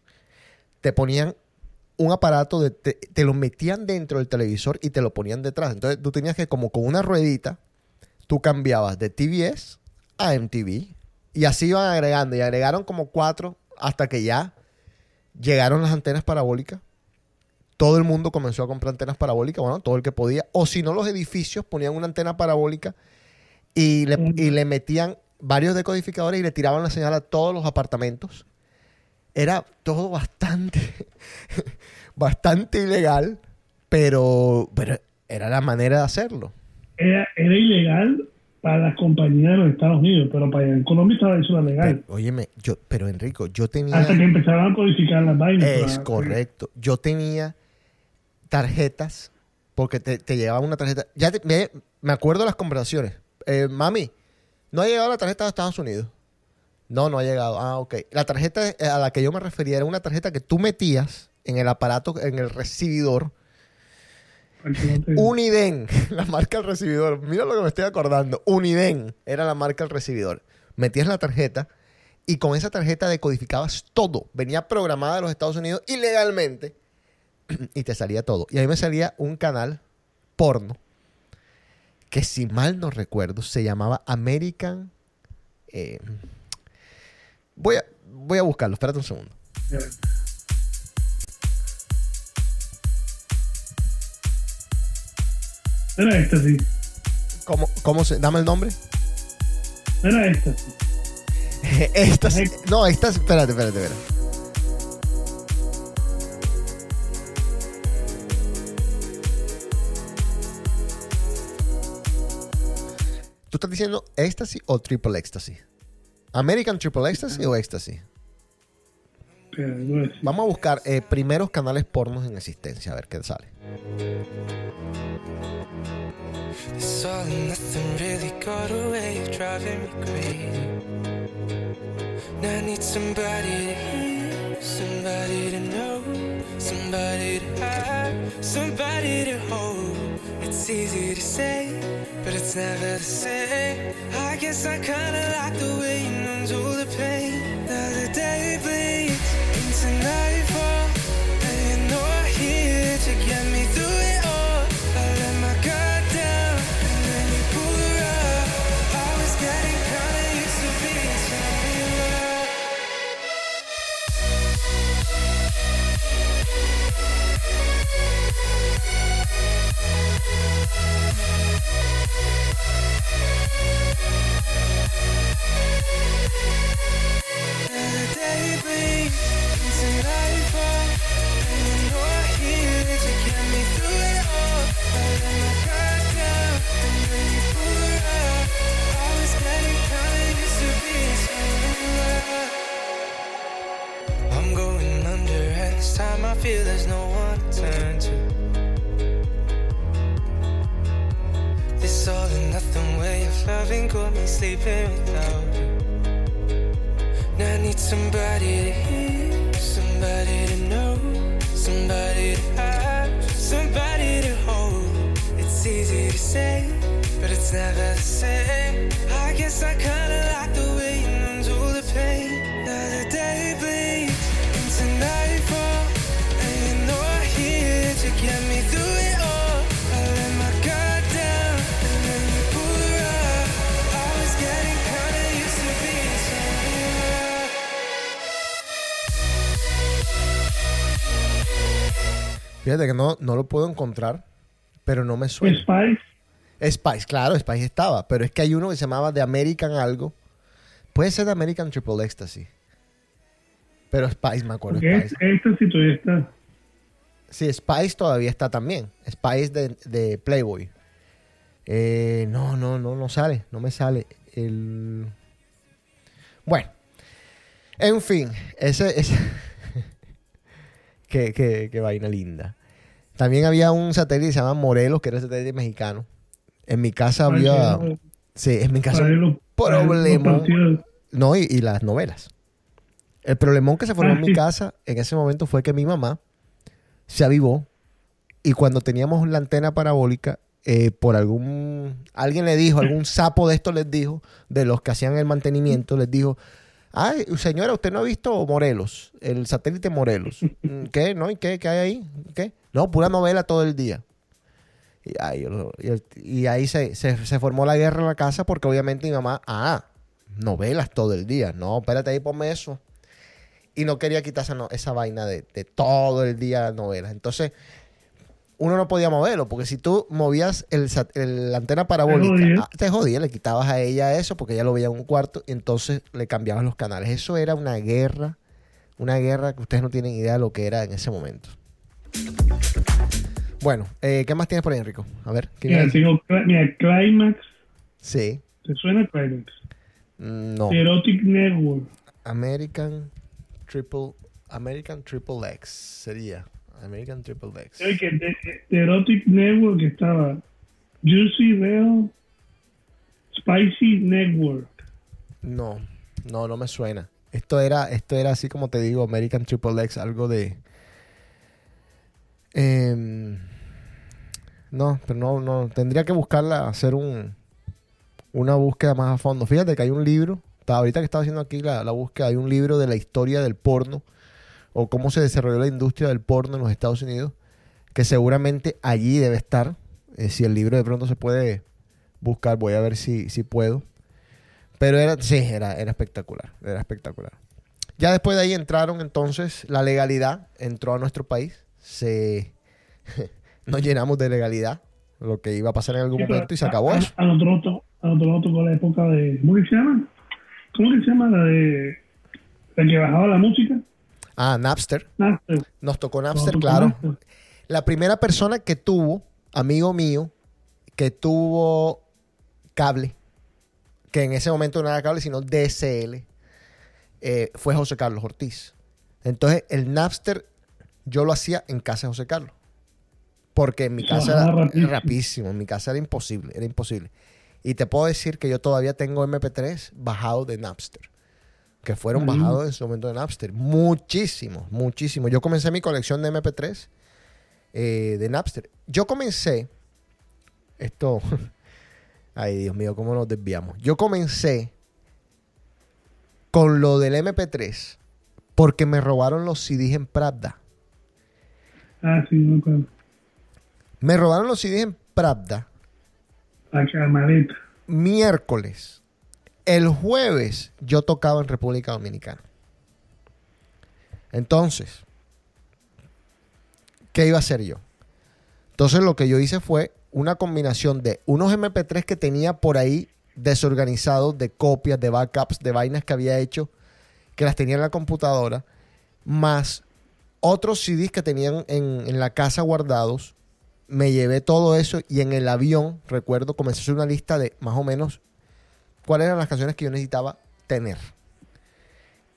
te ponían un aparato, de, te, te lo metían dentro del televisor y te lo ponían detrás. Entonces tú tenías que, como con una ruedita, tú cambiabas de TBS a MTV y así iban agregando y agregaron como cuatro hasta que ya llegaron las antenas parabólicas. Todo el mundo comenzó a comprar antenas parabólicas, bueno, todo el que podía. O si no, los edificios ponían una antena parabólica y le, y le metían varios decodificadores y le tiraban la señal a todos los apartamentos. Era todo bastante, bastante ilegal, pero, pero era la manera de hacerlo. Era, era ilegal para las compañías de los Estados Unidos, pero para en Colombia estaba eso era legal. Pero, óyeme, yo, pero Enrico, yo tenía... Hasta que empezaron a codificar las vainas. Es para- correcto. Yo tenía tarjetas, porque te, te llegaba una tarjeta. Ya te- me, me acuerdo las conversaciones. Eh, mami, no ha llegado la tarjeta de Estados Unidos. No, no ha llegado. Ah, ok. La tarjeta eh, a la que yo me refería era una tarjeta que tú metías en el aparato, en el recibidor. Para que no te- Uniden, la marca del recibidor. Mira lo que me estoy acordando. Uniden era la marca del recibidor. Metías la tarjeta y con esa tarjeta decodificabas todo. Venía programada de los Estados Unidos ilegalmente y te salía todo. Y a mí me salía un canal porno que si mal no recuerdo se llamaba American... eh, voy, a, voy a buscarlo, espérate un segundo. Era esta, sí. ¿Cómo, cómo se, dame el nombre. Era esta, sí. Esta No, esta. Espérate, espérate, espérate. ¿Tú estás diciendo Ecstasy o Triple Ecstasy? ¿American Triple Ecstasy o Ecstasy? Vamos a buscar eh, primeros canales pornos en existencia, a ver qué sale. I need somebody to hear, somebody to know, somebody to have, somebody to hold. It's easy to say, but it's never the same. I guess I kinda like the way you the pain. Now the day bleeds feel there's no one to This all and nothing way of loving got me sleeping without you. Now I need somebody to hear, somebody to know, somebody to have, somebody to hold. It's easy to say, but it's never the same. I guess I kinda like the way you all the pain. Fíjate que no, no lo puedo encontrar, pero no me suena. Spice, Spice, claro, Spice estaba, pero es que hay uno que se llamaba The American algo. Puede ser The American Triple Ecstasy. Pero Spice, me acuerdo. es- Spice. esta sí todavía está. Sí, Spice todavía está también. Spice de, de Playboy. Eh, no, no, no, no sale. No me sale. El... Bueno. En fin. Ese, ese... qué, qué- qué vaina linda. También había un satélite que se llama Morelos, que era el satélite mexicano. En mi casa había... Para Sí, en mi casa partidos. No, y, y las novelas. El problemón que se formó Ah, en mi sí. casa en ese momento fue que mi mamá se avivó y cuando teníamos la antena parabólica, eh, por algún... Alguien le dijo, algún sapo de estos les dijo, de los que hacían el mantenimiento, les dijo, ay, señora, ¿usted no ha visto Morelos? El satélite Morelos. "Mm, ¿Qué? ¿No? ¿Y qué? ¿Qué hay ahí? ¿Qué? No, pura novela todo el día. Y, ay, y ahí se, se- se formó la guerra en la casa porque obviamente mi mamá, ah, novelas todo el día. No, espérate ahí, ponme eso. Y no quería quitar esa, no- esa vaina de, de todo el día novelas. Entonces, uno no podía moverlo, porque si tú movías el, el- la antena parabólica, ah, te jodía, le quitabas a ella eso, porque ella lo veía en un cuarto, y entonces le cambiabas los canales. Eso era una guerra, una guerra que ustedes no tienen idea de lo que era en ese momento. Bueno, eh, ¿qué más tienes por ahí, Enrico? A ver, ¿qué Mira, tengo, mira, Climax. Sí. ¿Te suena Climax? Mm, No. Erotic Network. American Triple American Triple X sería. American Triple X. Oye, que de, de Erotic Network estaba Juicy Real Spicy Network. No. No, no me suena. Esto era, esto era así como te digo, American Triple X, algo de. Em, no, pero no, no. Tendría que buscarla, hacer un, una búsqueda más a fondo. Fíjate que hay un libro. ta- Ahorita que estaba haciendo aquí la, la búsqueda, hay un libro de la historia del porno o cómo se desarrolló la industria del porno en los Estados Unidos, que seguramente allí debe estar. Eh, si el libro de pronto se puede buscar, voy a ver si, si puedo. Pero era, sí, era, era espectacular, era espectacular. Ya después de ahí entraron entonces, la legalidad entró a nuestro país, se nos llenamos de legalidad, lo que iba a pasar en algún Sí, momento y se a- acabó a- eso. A nosotros nos tocó- a nosotros nos tocó la época de. ¿Cómo que se llama? ¿Cómo que se llama la de. La que bajaba la música? Ah, Napster, Napster. nos tocó Nos Napster, tocó claro. Napster. La primera persona que tuvo, amigo mío, que tuvo cable, que en ese momento no era cable, sino DSL, eh, fue José Carlos Ortiz. Entonces, el Napster yo lo hacía en casa de José Carlos. Porque en mi casa era rapidísimo. rapidísimo, en mi casa era imposible, era imposible. Y te puedo decir que yo todavía tengo MP3 bajado de Napster. Que fueron bajados en su momento de Napster. Muchísimos, muchísimos. Yo comencé mi colección de MP3 eh, de Napster. Yo comencé, esto, ay Dios mío, cómo nos desviamos. Yo comencé con lo del MP3 porque me robaron los CDs en Pravda. Ah, sí, no me acuerdo. Me robaron los CDs en Pravda La camareta. miércoles. El jueves yo tocaba en República Dominicana. Entonces, ¿qué iba a hacer yo? Entonces lo que yo hice fue una combinación de unos MP3 que tenía por ahí desorganizados de copias, de backups, de vainas que había hecho, que las tenía en la computadora, más otros CDs que tenían en, la casa guardados. Me llevé todo eso y en el avión, recuerdo, comencé a hacer una lista de más o menos cuáles eran las canciones que yo necesitaba tener.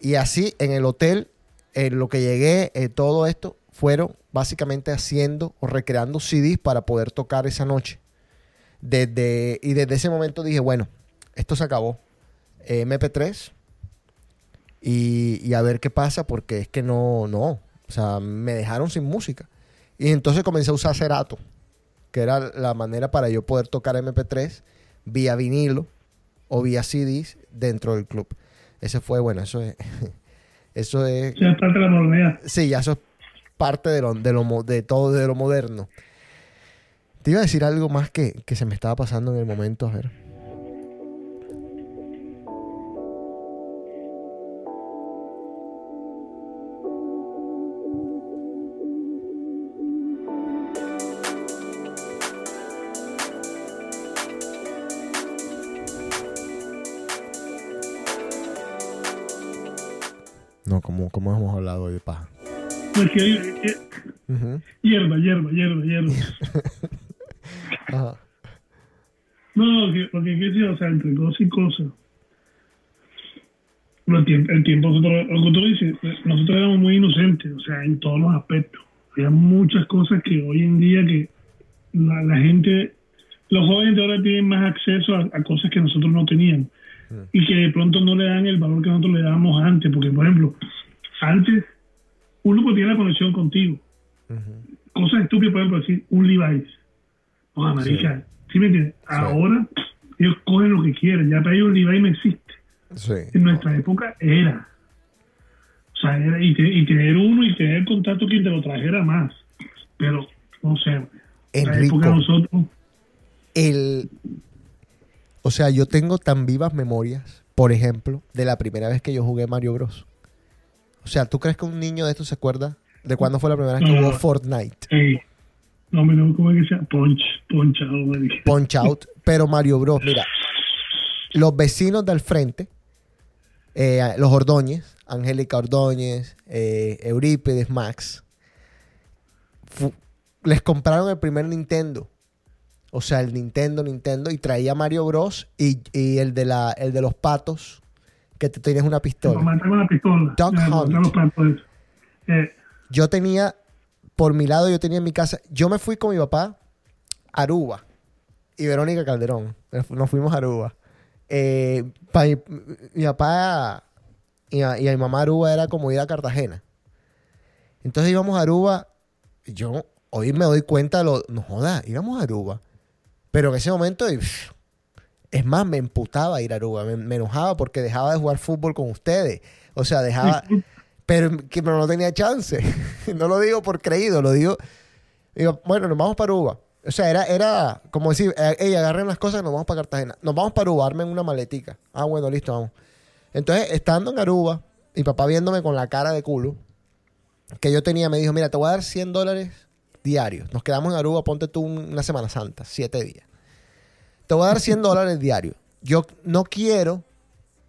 Y así en el hotel, en lo que llegué, eh, todo esto fueron básicamente haciendo o recreando CDs para poder tocar esa noche. Desde, y desde ese momento dije, bueno, esto se acabó. Eh, MP3 y, y a ver qué pasa porque es que no, no, o sea, me dejaron sin música. Y entonces comencé a usar Cerato, que era la manera para yo poder tocar MP3 vía vinilo o vía CDs dentro del club. Ese fue, bueno, eso es, eso es, Ya está la modernidad. sí, ya eso es parte de lo, de lo, de todo, de lo moderno. Te iba a decir algo más que, que se me estaba pasando en el momento, a ver. Como, como hemos hablado hoy de paja. Pues que, hay- que- Ujú. hierba, hierba, hierba, hierba. Ajá. No, que- porque qué sé, o sea, entre cosas y cosas. El tiempo, el tiempo nosotros, lo que tú dices, nosotros éramos muy inocentes, o sea, en todos los aspectos. Había muchas cosas que hoy en día que la, la gente, los jóvenes de ahora tienen más acceso a, a cosas que nosotros no teníamos y que de pronto no le dan el valor que nosotros le dábamos antes, porque por ejemplo, antes uno pues tenía la conexión contigo. Cosas estúpidas, por ejemplo, decir un Levi's. O marica, ¿sí me entiendes? Ahora ellos cogen lo que quieren, ya para ellos el Levi's no existe. Sí. En nuestra época era. O sea, era, y, te- y tener uno y tener el contacto quien te lo trajera más. Pero, no sé, en la época de nosotros, el. O sea, yo tengo tan vivas memorias, por ejemplo, de la primera vez que yo jugué Mario Bros. O sea, ¿tú crees que un niño de esto se acuerda de cuándo fue la primera vez que No. jugó Fortnite? no me no, ¿cómo es que sea? Punch, me dije. Punch Out, pero Mario Bros. Mira, los vecinos del frente, eh, los Ordóñez, Angélica Ordóñez, eh, Eurípides, Max, les compraron el primer Nintendo. O sea, el Nintendo, Nintendo, y traía Mario Bros. y, y el, de la, el de los patos, que te tienes una pistola. la pistola. Duck Hunt. patos. Eh, Yo tenía, por mi lado, yo tenía en mi casa, yo me fui con mi papá a Aruba y Verónica Calderón. Nos fuimos a Aruba. eh, mi, mi papá y a, y a mi mamá Aruba era como ir a Cartagena. Entonces íbamos a Aruba. Yo hoy me doy cuenta de lo. No joda, íbamos a Aruba. Pero en ese momento. y, pff, es más, me emputaba ir a Aruba. Me, me enojaba porque dejaba de jugar fútbol con ustedes. O sea, dejaba. Pero que pero no tenía chance. no lo digo por creído, lo digo. Digo, bueno, nos vamos para Aruba. O sea, era, era como decir, eh, ey, agarren las cosas y nos vamos para Cartagena. Nos vamos para Aruba, armen una maletica. Ah, bueno, listo, vamos. Entonces, estando en Aruba, mi papá viéndome con la cara de culo, que yo tenía, me dijo, mira, te voy a dar 100 dólares diarios. Nos quedamos en Aruba, ponte tú un- una Semana Santa, siete días. Te voy a dar 100 dólares diarios. Yo no quiero,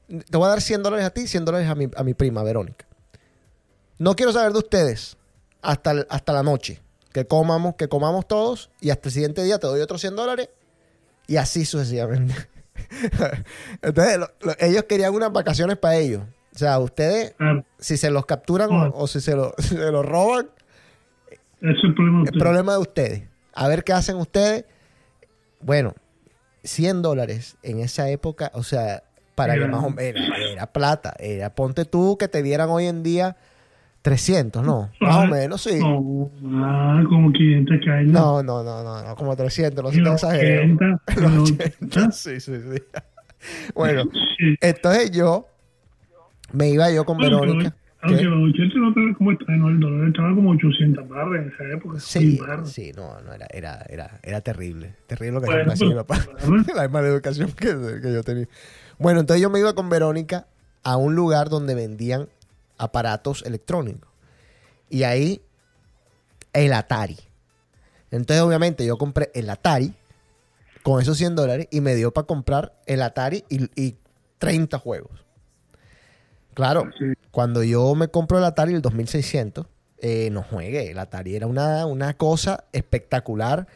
te voy a dar 100 dólares a ti, 100 dólares a mi, a mi prima, Verónica. No quiero saber de ustedes hasta, el- hasta la noche. Que comamos, que comamos todos y hasta el siguiente día te doy otros 100 dólares y así sucesivamente. Entonces, lo- lo- ellos querían unas vacaciones para ellos. O sea, ustedes, Claro, si se los capturan o, o si se lo, si lo roban, es el problema. de el problema de ustedes. A ver qué hacen ustedes. Bueno, 100 dólares en esa época, o sea, para que más o menos era, plata. Era, ponte tú que te dieran hoy en día 300, ¿no? Más o Ah, menos, sí. No, ah, como 500 cañas. No, no, no, no, no, como 300, no sé te los exagero. 80, y Los los 80, 80. sí, sí, sí. Bueno, entonces yo me iba yo con Verónica. Aunque los 80 no estaba como no, el dólar estaba como 800 barras en esa época. Sí, sí, no, no, era, era, era, era terrible. Terrible lo que Bueno, hacía mi papá. La mala educación que, que yo tenía. Bueno, entonces yo me iba con Verónica a un lugar donde vendían aparatos electrónicos. Y ahí, el Atari. Entonces, obviamente, yo compré el Atari con esos 100 dólares y me dio para comprar el Atari y, y 30 juegos. Claro, Sí. cuando yo me compro el Atari, el 2600, eh, no juegue. El Atari era una, una cosa espectacular.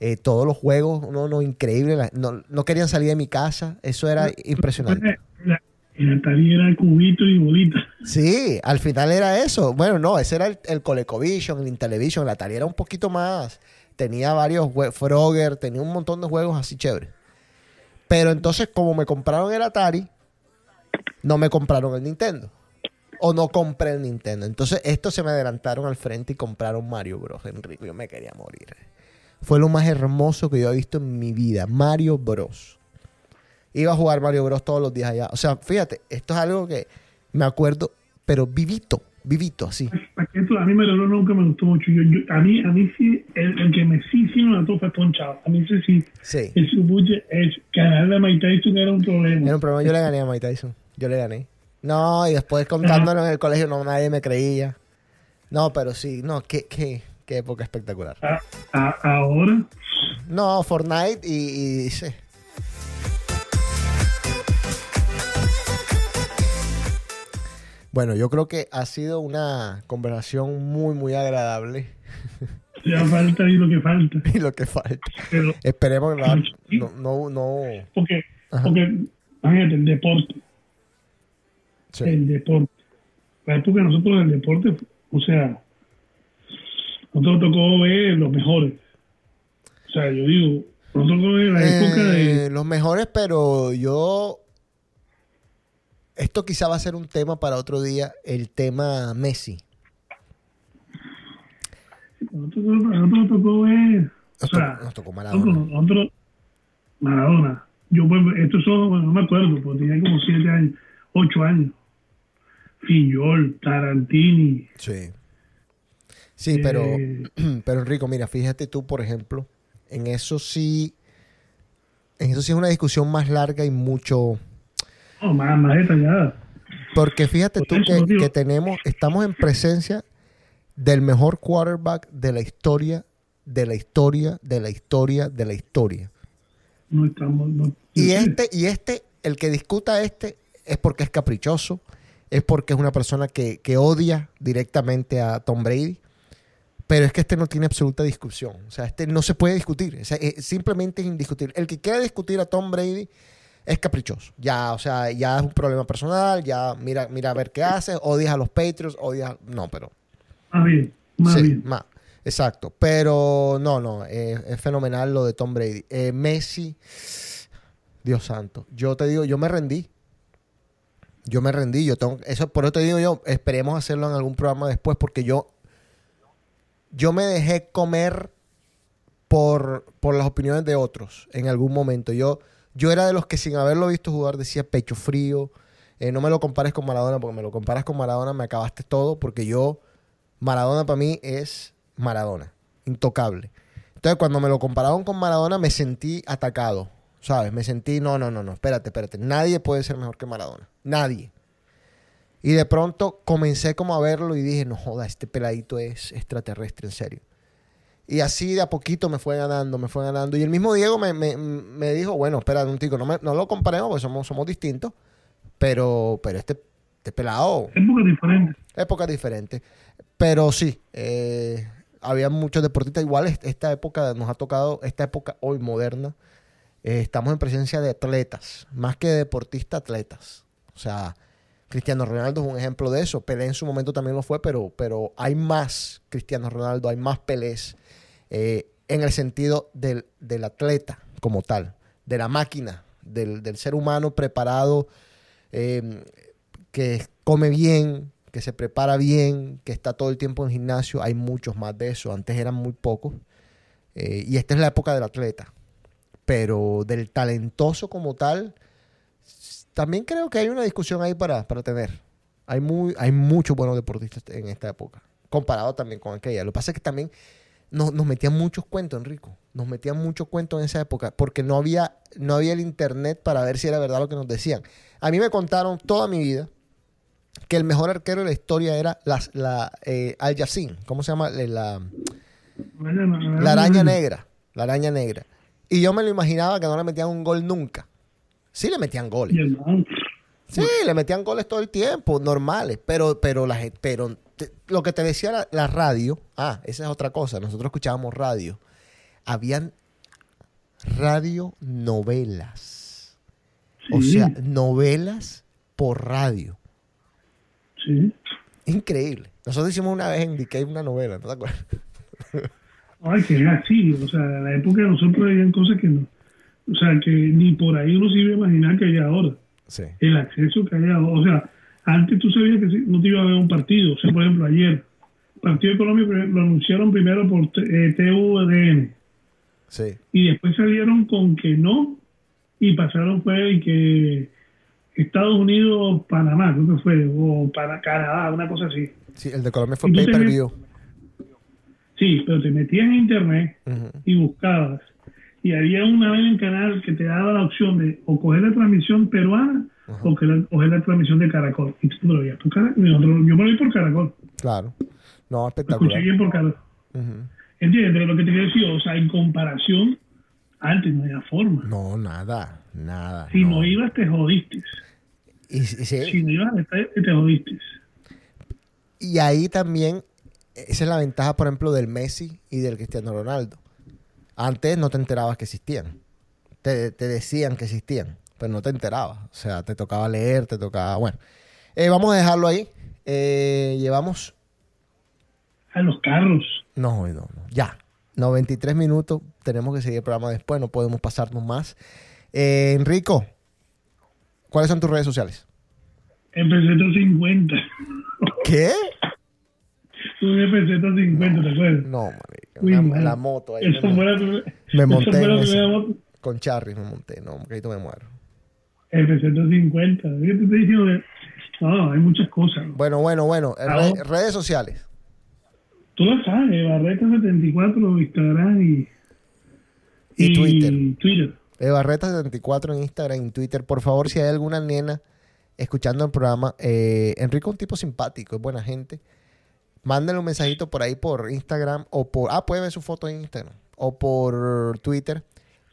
Eh, todos los juegos, no, no, increíble. La- no, no querían salir de mi casa. Eso era impresionante. La- El Atari era cubito y bolita. Sí, al final era eso. Bueno, no, ese era el, el ColecoVision, el Intellivision. El Atari era un poquito más. Tenía varios Frogger, tenía un montón de juegos así chéveres. Pero entonces, como me compraron el Atari, no me compraron el Nintendo. O no compré el Nintendo. Entonces, estos se me adelantaron al frente y compraron Mario Bros. Enrique, yo me quería morir. Fue lo más hermoso que yo he visto en mi vida. Mario Bros. Iba a jugar Mario Bros todos los días allá. O sea, fíjate, esto es algo que me acuerdo, pero vivito, vivito, así. Paqueto, a mí Maradona nunca me gustó mucho. Yo, yo- a, mí, a mí sí, el, el que me sí, sí me mató fue Ponchado. A mí sí, sí. Sí. El subuche, es ganarle a Mike Tyson era un problema. Era un problema. Yo le gané a Mike Tyson. Yo le gané. No, y después contándolo en el colegio, no, nadie me creía. No, pero sí, no, qué, qué, qué época espectacular. A- a- ahora, No, Fortnite y, y sí. Bueno, yo creo que ha sido una conversación muy, muy agradable. ya falta y lo que falta. y lo que falta. Pero, Esperemos no, no, no, porque, Ajá. porque, imagínate, el deporte. sí. El deporte. La época de nosotros del deporte, o sea, nosotros tocó ver los mejores. O sea, yo digo, nosotros tocó ver la época de. Eh, Los mejores, pero yo. Esto quizá va a ser un tema para otro día, el tema Messi. Nosotros, tocó ver. O Nos, sea, tocó, nos Maradona. nosotros- Maradona. Yo, pues, estos son, bueno, no me acuerdo, porque tenía como siete años, ocho años. Fillol, Tarantini. Sí. Sí, pero, eh, pero Enrico, mira, fíjate tú, por ejemplo, en eso sí, en eso sí es una discusión más larga y mucho, no, más, más detallada. porque fíjate Por tú eso, que, tenemos, estamos en presencia del mejor quarterback de la historia, de la historia, de la historia, de la historia. No estamos. No, Y este, y este, el que discuta este, es porque es caprichoso, es porque es una persona que, que odia directamente a Tom Brady. Pero es que este no tiene absoluta discusión. O sea, este no se puede discutir. O sea, eh, simplemente es indiscutible. El que quiera discutir a Tom Brady es caprichoso. Ya, o sea, ya es un problema personal. Ya mira, mira a ver qué hace. Odias a los Patriots, odias. No, pero. Más bien, más sí, bien. más. Exacto. Pero no, no. eh, es fenomenal lo de Tom Brady. Eh, Messi. Dios santo. Yo te digo, yo me rendí. Yo me rendí. Yo tengo, eso, por eso te digo yo, esperemos hacerlo en algún programa después, porque yo, yo me dejé comer por, por las opiniones de otros en algún momento. Yo, yo era de los que sin haberlo visto jugar decía pecho frío. eh, no me lo compares con Maradona, porque me lo comparas con Maradona, me acabaste todo, porque yo, Maradona para mí es Maradona, intocable. Entonces, cuando me lo compararon con Maradona, me sentí atacado, ¿sabes? Me sentí, no, no, no, no, espérate, espérate. Nadie puede ser mejor que Maradona. Nadie. Y de pronto comencé como a verlo y dije, no joda, este peladito es extraterrestre, en serio. Y así de a poquito me fue ganando, me fue ganando. Y el mismo Diego me, me- me dijo, bueno, espera un tico, no, me- no lo comparemos porque somos, somos distintos, pero, pero este, este pelado Épocas diferentes. épocas diferentes. Pero sí, eh, había muchos deportistas. Igual est- esta época nos ha tocado, esta época hoy moderna, eh, estamos en presencia de atletas, más que de deportistas, atletas. O sea, Cristiano Ronaldo es un ejemplo de eso. Pelé en su momento también lo fue, pero, pero hay más Cristiano Ronaldo, hay más Pelés eh, en el sentido del, del atleta como tal, de la máquina, del, del ser humano preparado, eh, que come bien, que se prepara bien, que está todo el tiempo en gimnasio. Hay muchos más de eso. Antes eran muy pocos. Eh, y esta es la época del atleta. Pero del talentoso como tal, también creo que hay una discusión ahí para, para tener. Hay, muy, hay muchos buenos deportistas en esta época, comparado también con aquella. Lo que pasa es que también nos, nos metían muchos cuentos, Enrico. Nos metían muchos cuentos en esa época, porque no había, no había el internet para ver si era verdad lo que nos decían. A mí me contaron toda mi vida que el mejor arquero de la historia era las- la, eh, Al Yassin. ¿Cómo se llama? Eh, La, la araña negra. La araña negra. Y yo me lo imaginaba que no le metían un gol nunca. Sí le metían goles. Sí, le metían goles todo el tiempo, normales, pero, pero, la, pero te- lo que te decía la, la radio, ah, esa es otra cosa, nosotros escuchábamos radio, habían radionovelas, o Sí. sea, novelas por radio, Sí. increíble. Nosotros hicimos una vez en DK una novela, ¿no te acuerdas? Ay, que es así. O sea, en la época de nosotros habían cosas que no. O sea, que ni por ahí uno se iba a imaginar que hay ahora. Sí. El acceso que hay ahora. O sea, antes tú sabías que no te iba a ver un partido. O sea, por ejemplo, ayer, el partido de Colombia lo anunciaron primero por eh, TVN. Sí. y después salieron con que no y pasaron fue y que Estados Unidos, Panamá, creo que fue, o para Canadá, una cosa así. Sí, el de Colombia fue pay per view. Sí, pero te metías en internet y buscabas. Y había una vez en canal que te daba la opción de o coger la transmisión peruana o que la- coger la transmisión de Caracol. Y tú lo veías por Caracol. Nosotros- Yo me lo vi por Caracol. Claro. No, Lo escuché espectacular. bien por Caracol. ¿Entiendes? Pero lo que te quiero decir, o sea, en comparación, antes no había forma. No, nada, nada. Si no, ibas, te jodiste. Y, sí, Si no ibas te jodiste. Y ahí también, esa es la ventaja, por ejemplo, del Messi y del Cristiano Ronaldo. Antes no te enterabas que existían. Te, te decían que existían, pero no te enterabas. O sea, te tocaba leer, te tocaba... Bueno, Eh, vamos a dejarlo ahí. Eh, llevamos... A los carros. No, no, no. Ya. 93 minutos. Tenemos que seguir el programa después. No podemos pasarnos más. Eh, Enrico, ¿cuáles son tus redes sociales? FZ50. ¿Qué? Un FZ50, ¿te acuerdas? No, marica. Uy, una- man. la moto ahí. Me- monté en esa. moto. Con Charry me monté. No, que ahorita me muero. FZ50. Yo te estoy diciendo que. No, hay muchas cosas. Bueno, bueno, bueno. Ah, redes sociales. Tú lo sabes, Barreta74, Instagram y. Y Twitter. Twitter. Barreta74 en Instagram y Twitter. Por favor, si hay alguna nena escuchando el programa, eh, Enrico es un tipo simpático, es buena gente. Mándenle un mensajito por ahí por Instagram o por. Ah, puede ver su foto en Instagram o por Twitter.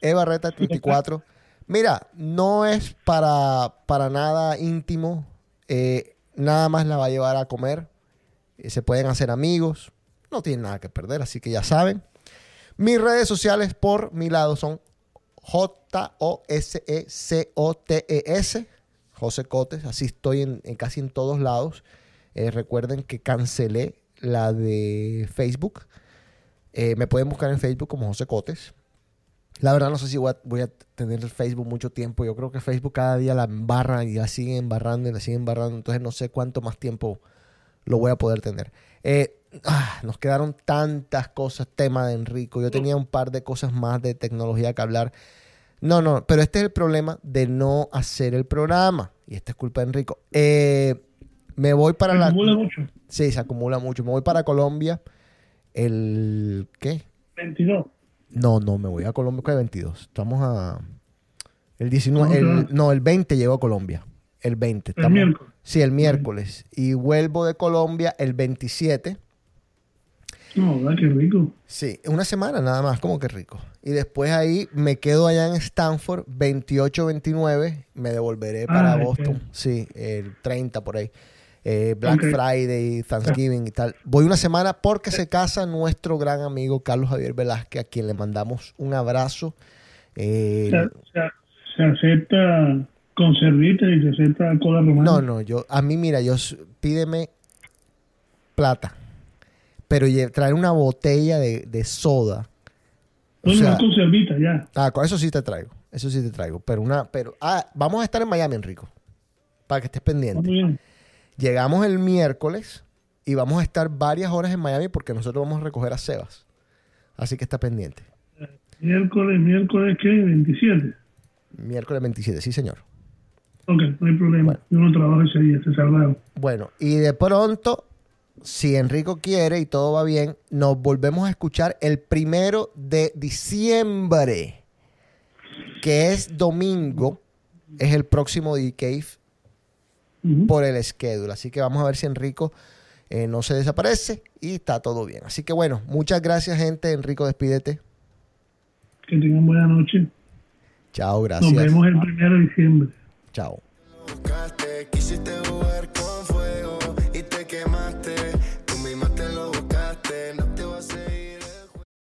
Ebarreta34. Mira, no es para, para nada íntimo. eh, nada más la va a llevar a comer. eh, se pueden hacer amigos. No tienen nada que perder, así que ya saben. Mis redes sociales por mi lado son J-O-S-E-C-O-T-E-S. José Cotes. Así estoy en, en casi en todos lados. Eh, recuerden que cancelé la de Facebook. Eh, me pueden buscar en Facebook como José Cotes. La verdad no sé si voy a, tener Facebook mucho tiempo. Yo creo que Facebook cada día la embarra y la sigue embarrando y la sigue embarrando. Entonces no sé cuánto más tiempo lo voy a poder tener. Eh, ah, nos quedaron tantas cosas, tema de Enrico. Yo tenía un par de cosas más de tecnología que hablar. No, no, pero este es el problema de no hacer el programa. Y esta es culpa de Enrico. Eh, me voy para Se la... acumula mucho. Sí, se acumula mucho. Me voy para Colombia el... ¿Qué? 22. No, no, me voy a Colombia el 22. Estamos a... El 19... ¿Cómo te el- no, el 20 llego a Colombia. El 20. El estamos- miércoles. Sí, el miércoles. Y vuelvo de Colombia el 27. No, ¿verdad? Qué rico. Sí, una semana nada más, como que rico. Y después ahí me quedo allá en Stanford, 28-29. Me devolveré para Ah. Boston. Sí, el 30 por ahí. Eh, Black Ok. Friday, Thanksgiving y tal. Voy una semana porque se casa nuestro gran amigo Carlos Javier Velázquez, a quien le mandamos un abrazo. Eh, Se, se- se acepta conservita y se acepta cola romana. no, no, yo, a mí, mira, yo pídeme plata, pero traer una botella de, de soda. No, sea, no, conservita, ya. Ah, con eso sí te traigo. Eso sí te traigo. Pero una, pero. Ah, vamos a estar en Miami, Enrico. Para que estés Muy pendiente. bien. Llegamos el miércoles y vamos a estar varias horas en Miami porque nosotros vamos a recoger a Sebas. Así que está pendiente. Miércoles, miércoles, ¿qué? 27. Miércoles 27, sí, señor. Ok, no hay problema. Bueno. Yo no trabajo ese día, se sabrá. Bueno, y de pronto, si Enrico quiere y todo va bien, nos volvemos a escuchar el primero de diciembre, que es domingo, es el próximo D-Cave Por el schedule. Así que vamos a ver si Enrico eh, no se desaparece y está todo bien. Así que bueno, muchas gracias, gente. Enrico, despídete. Que tengan buena noche. Chao, Nos gracias. vemos el primero de diciembre. Chao.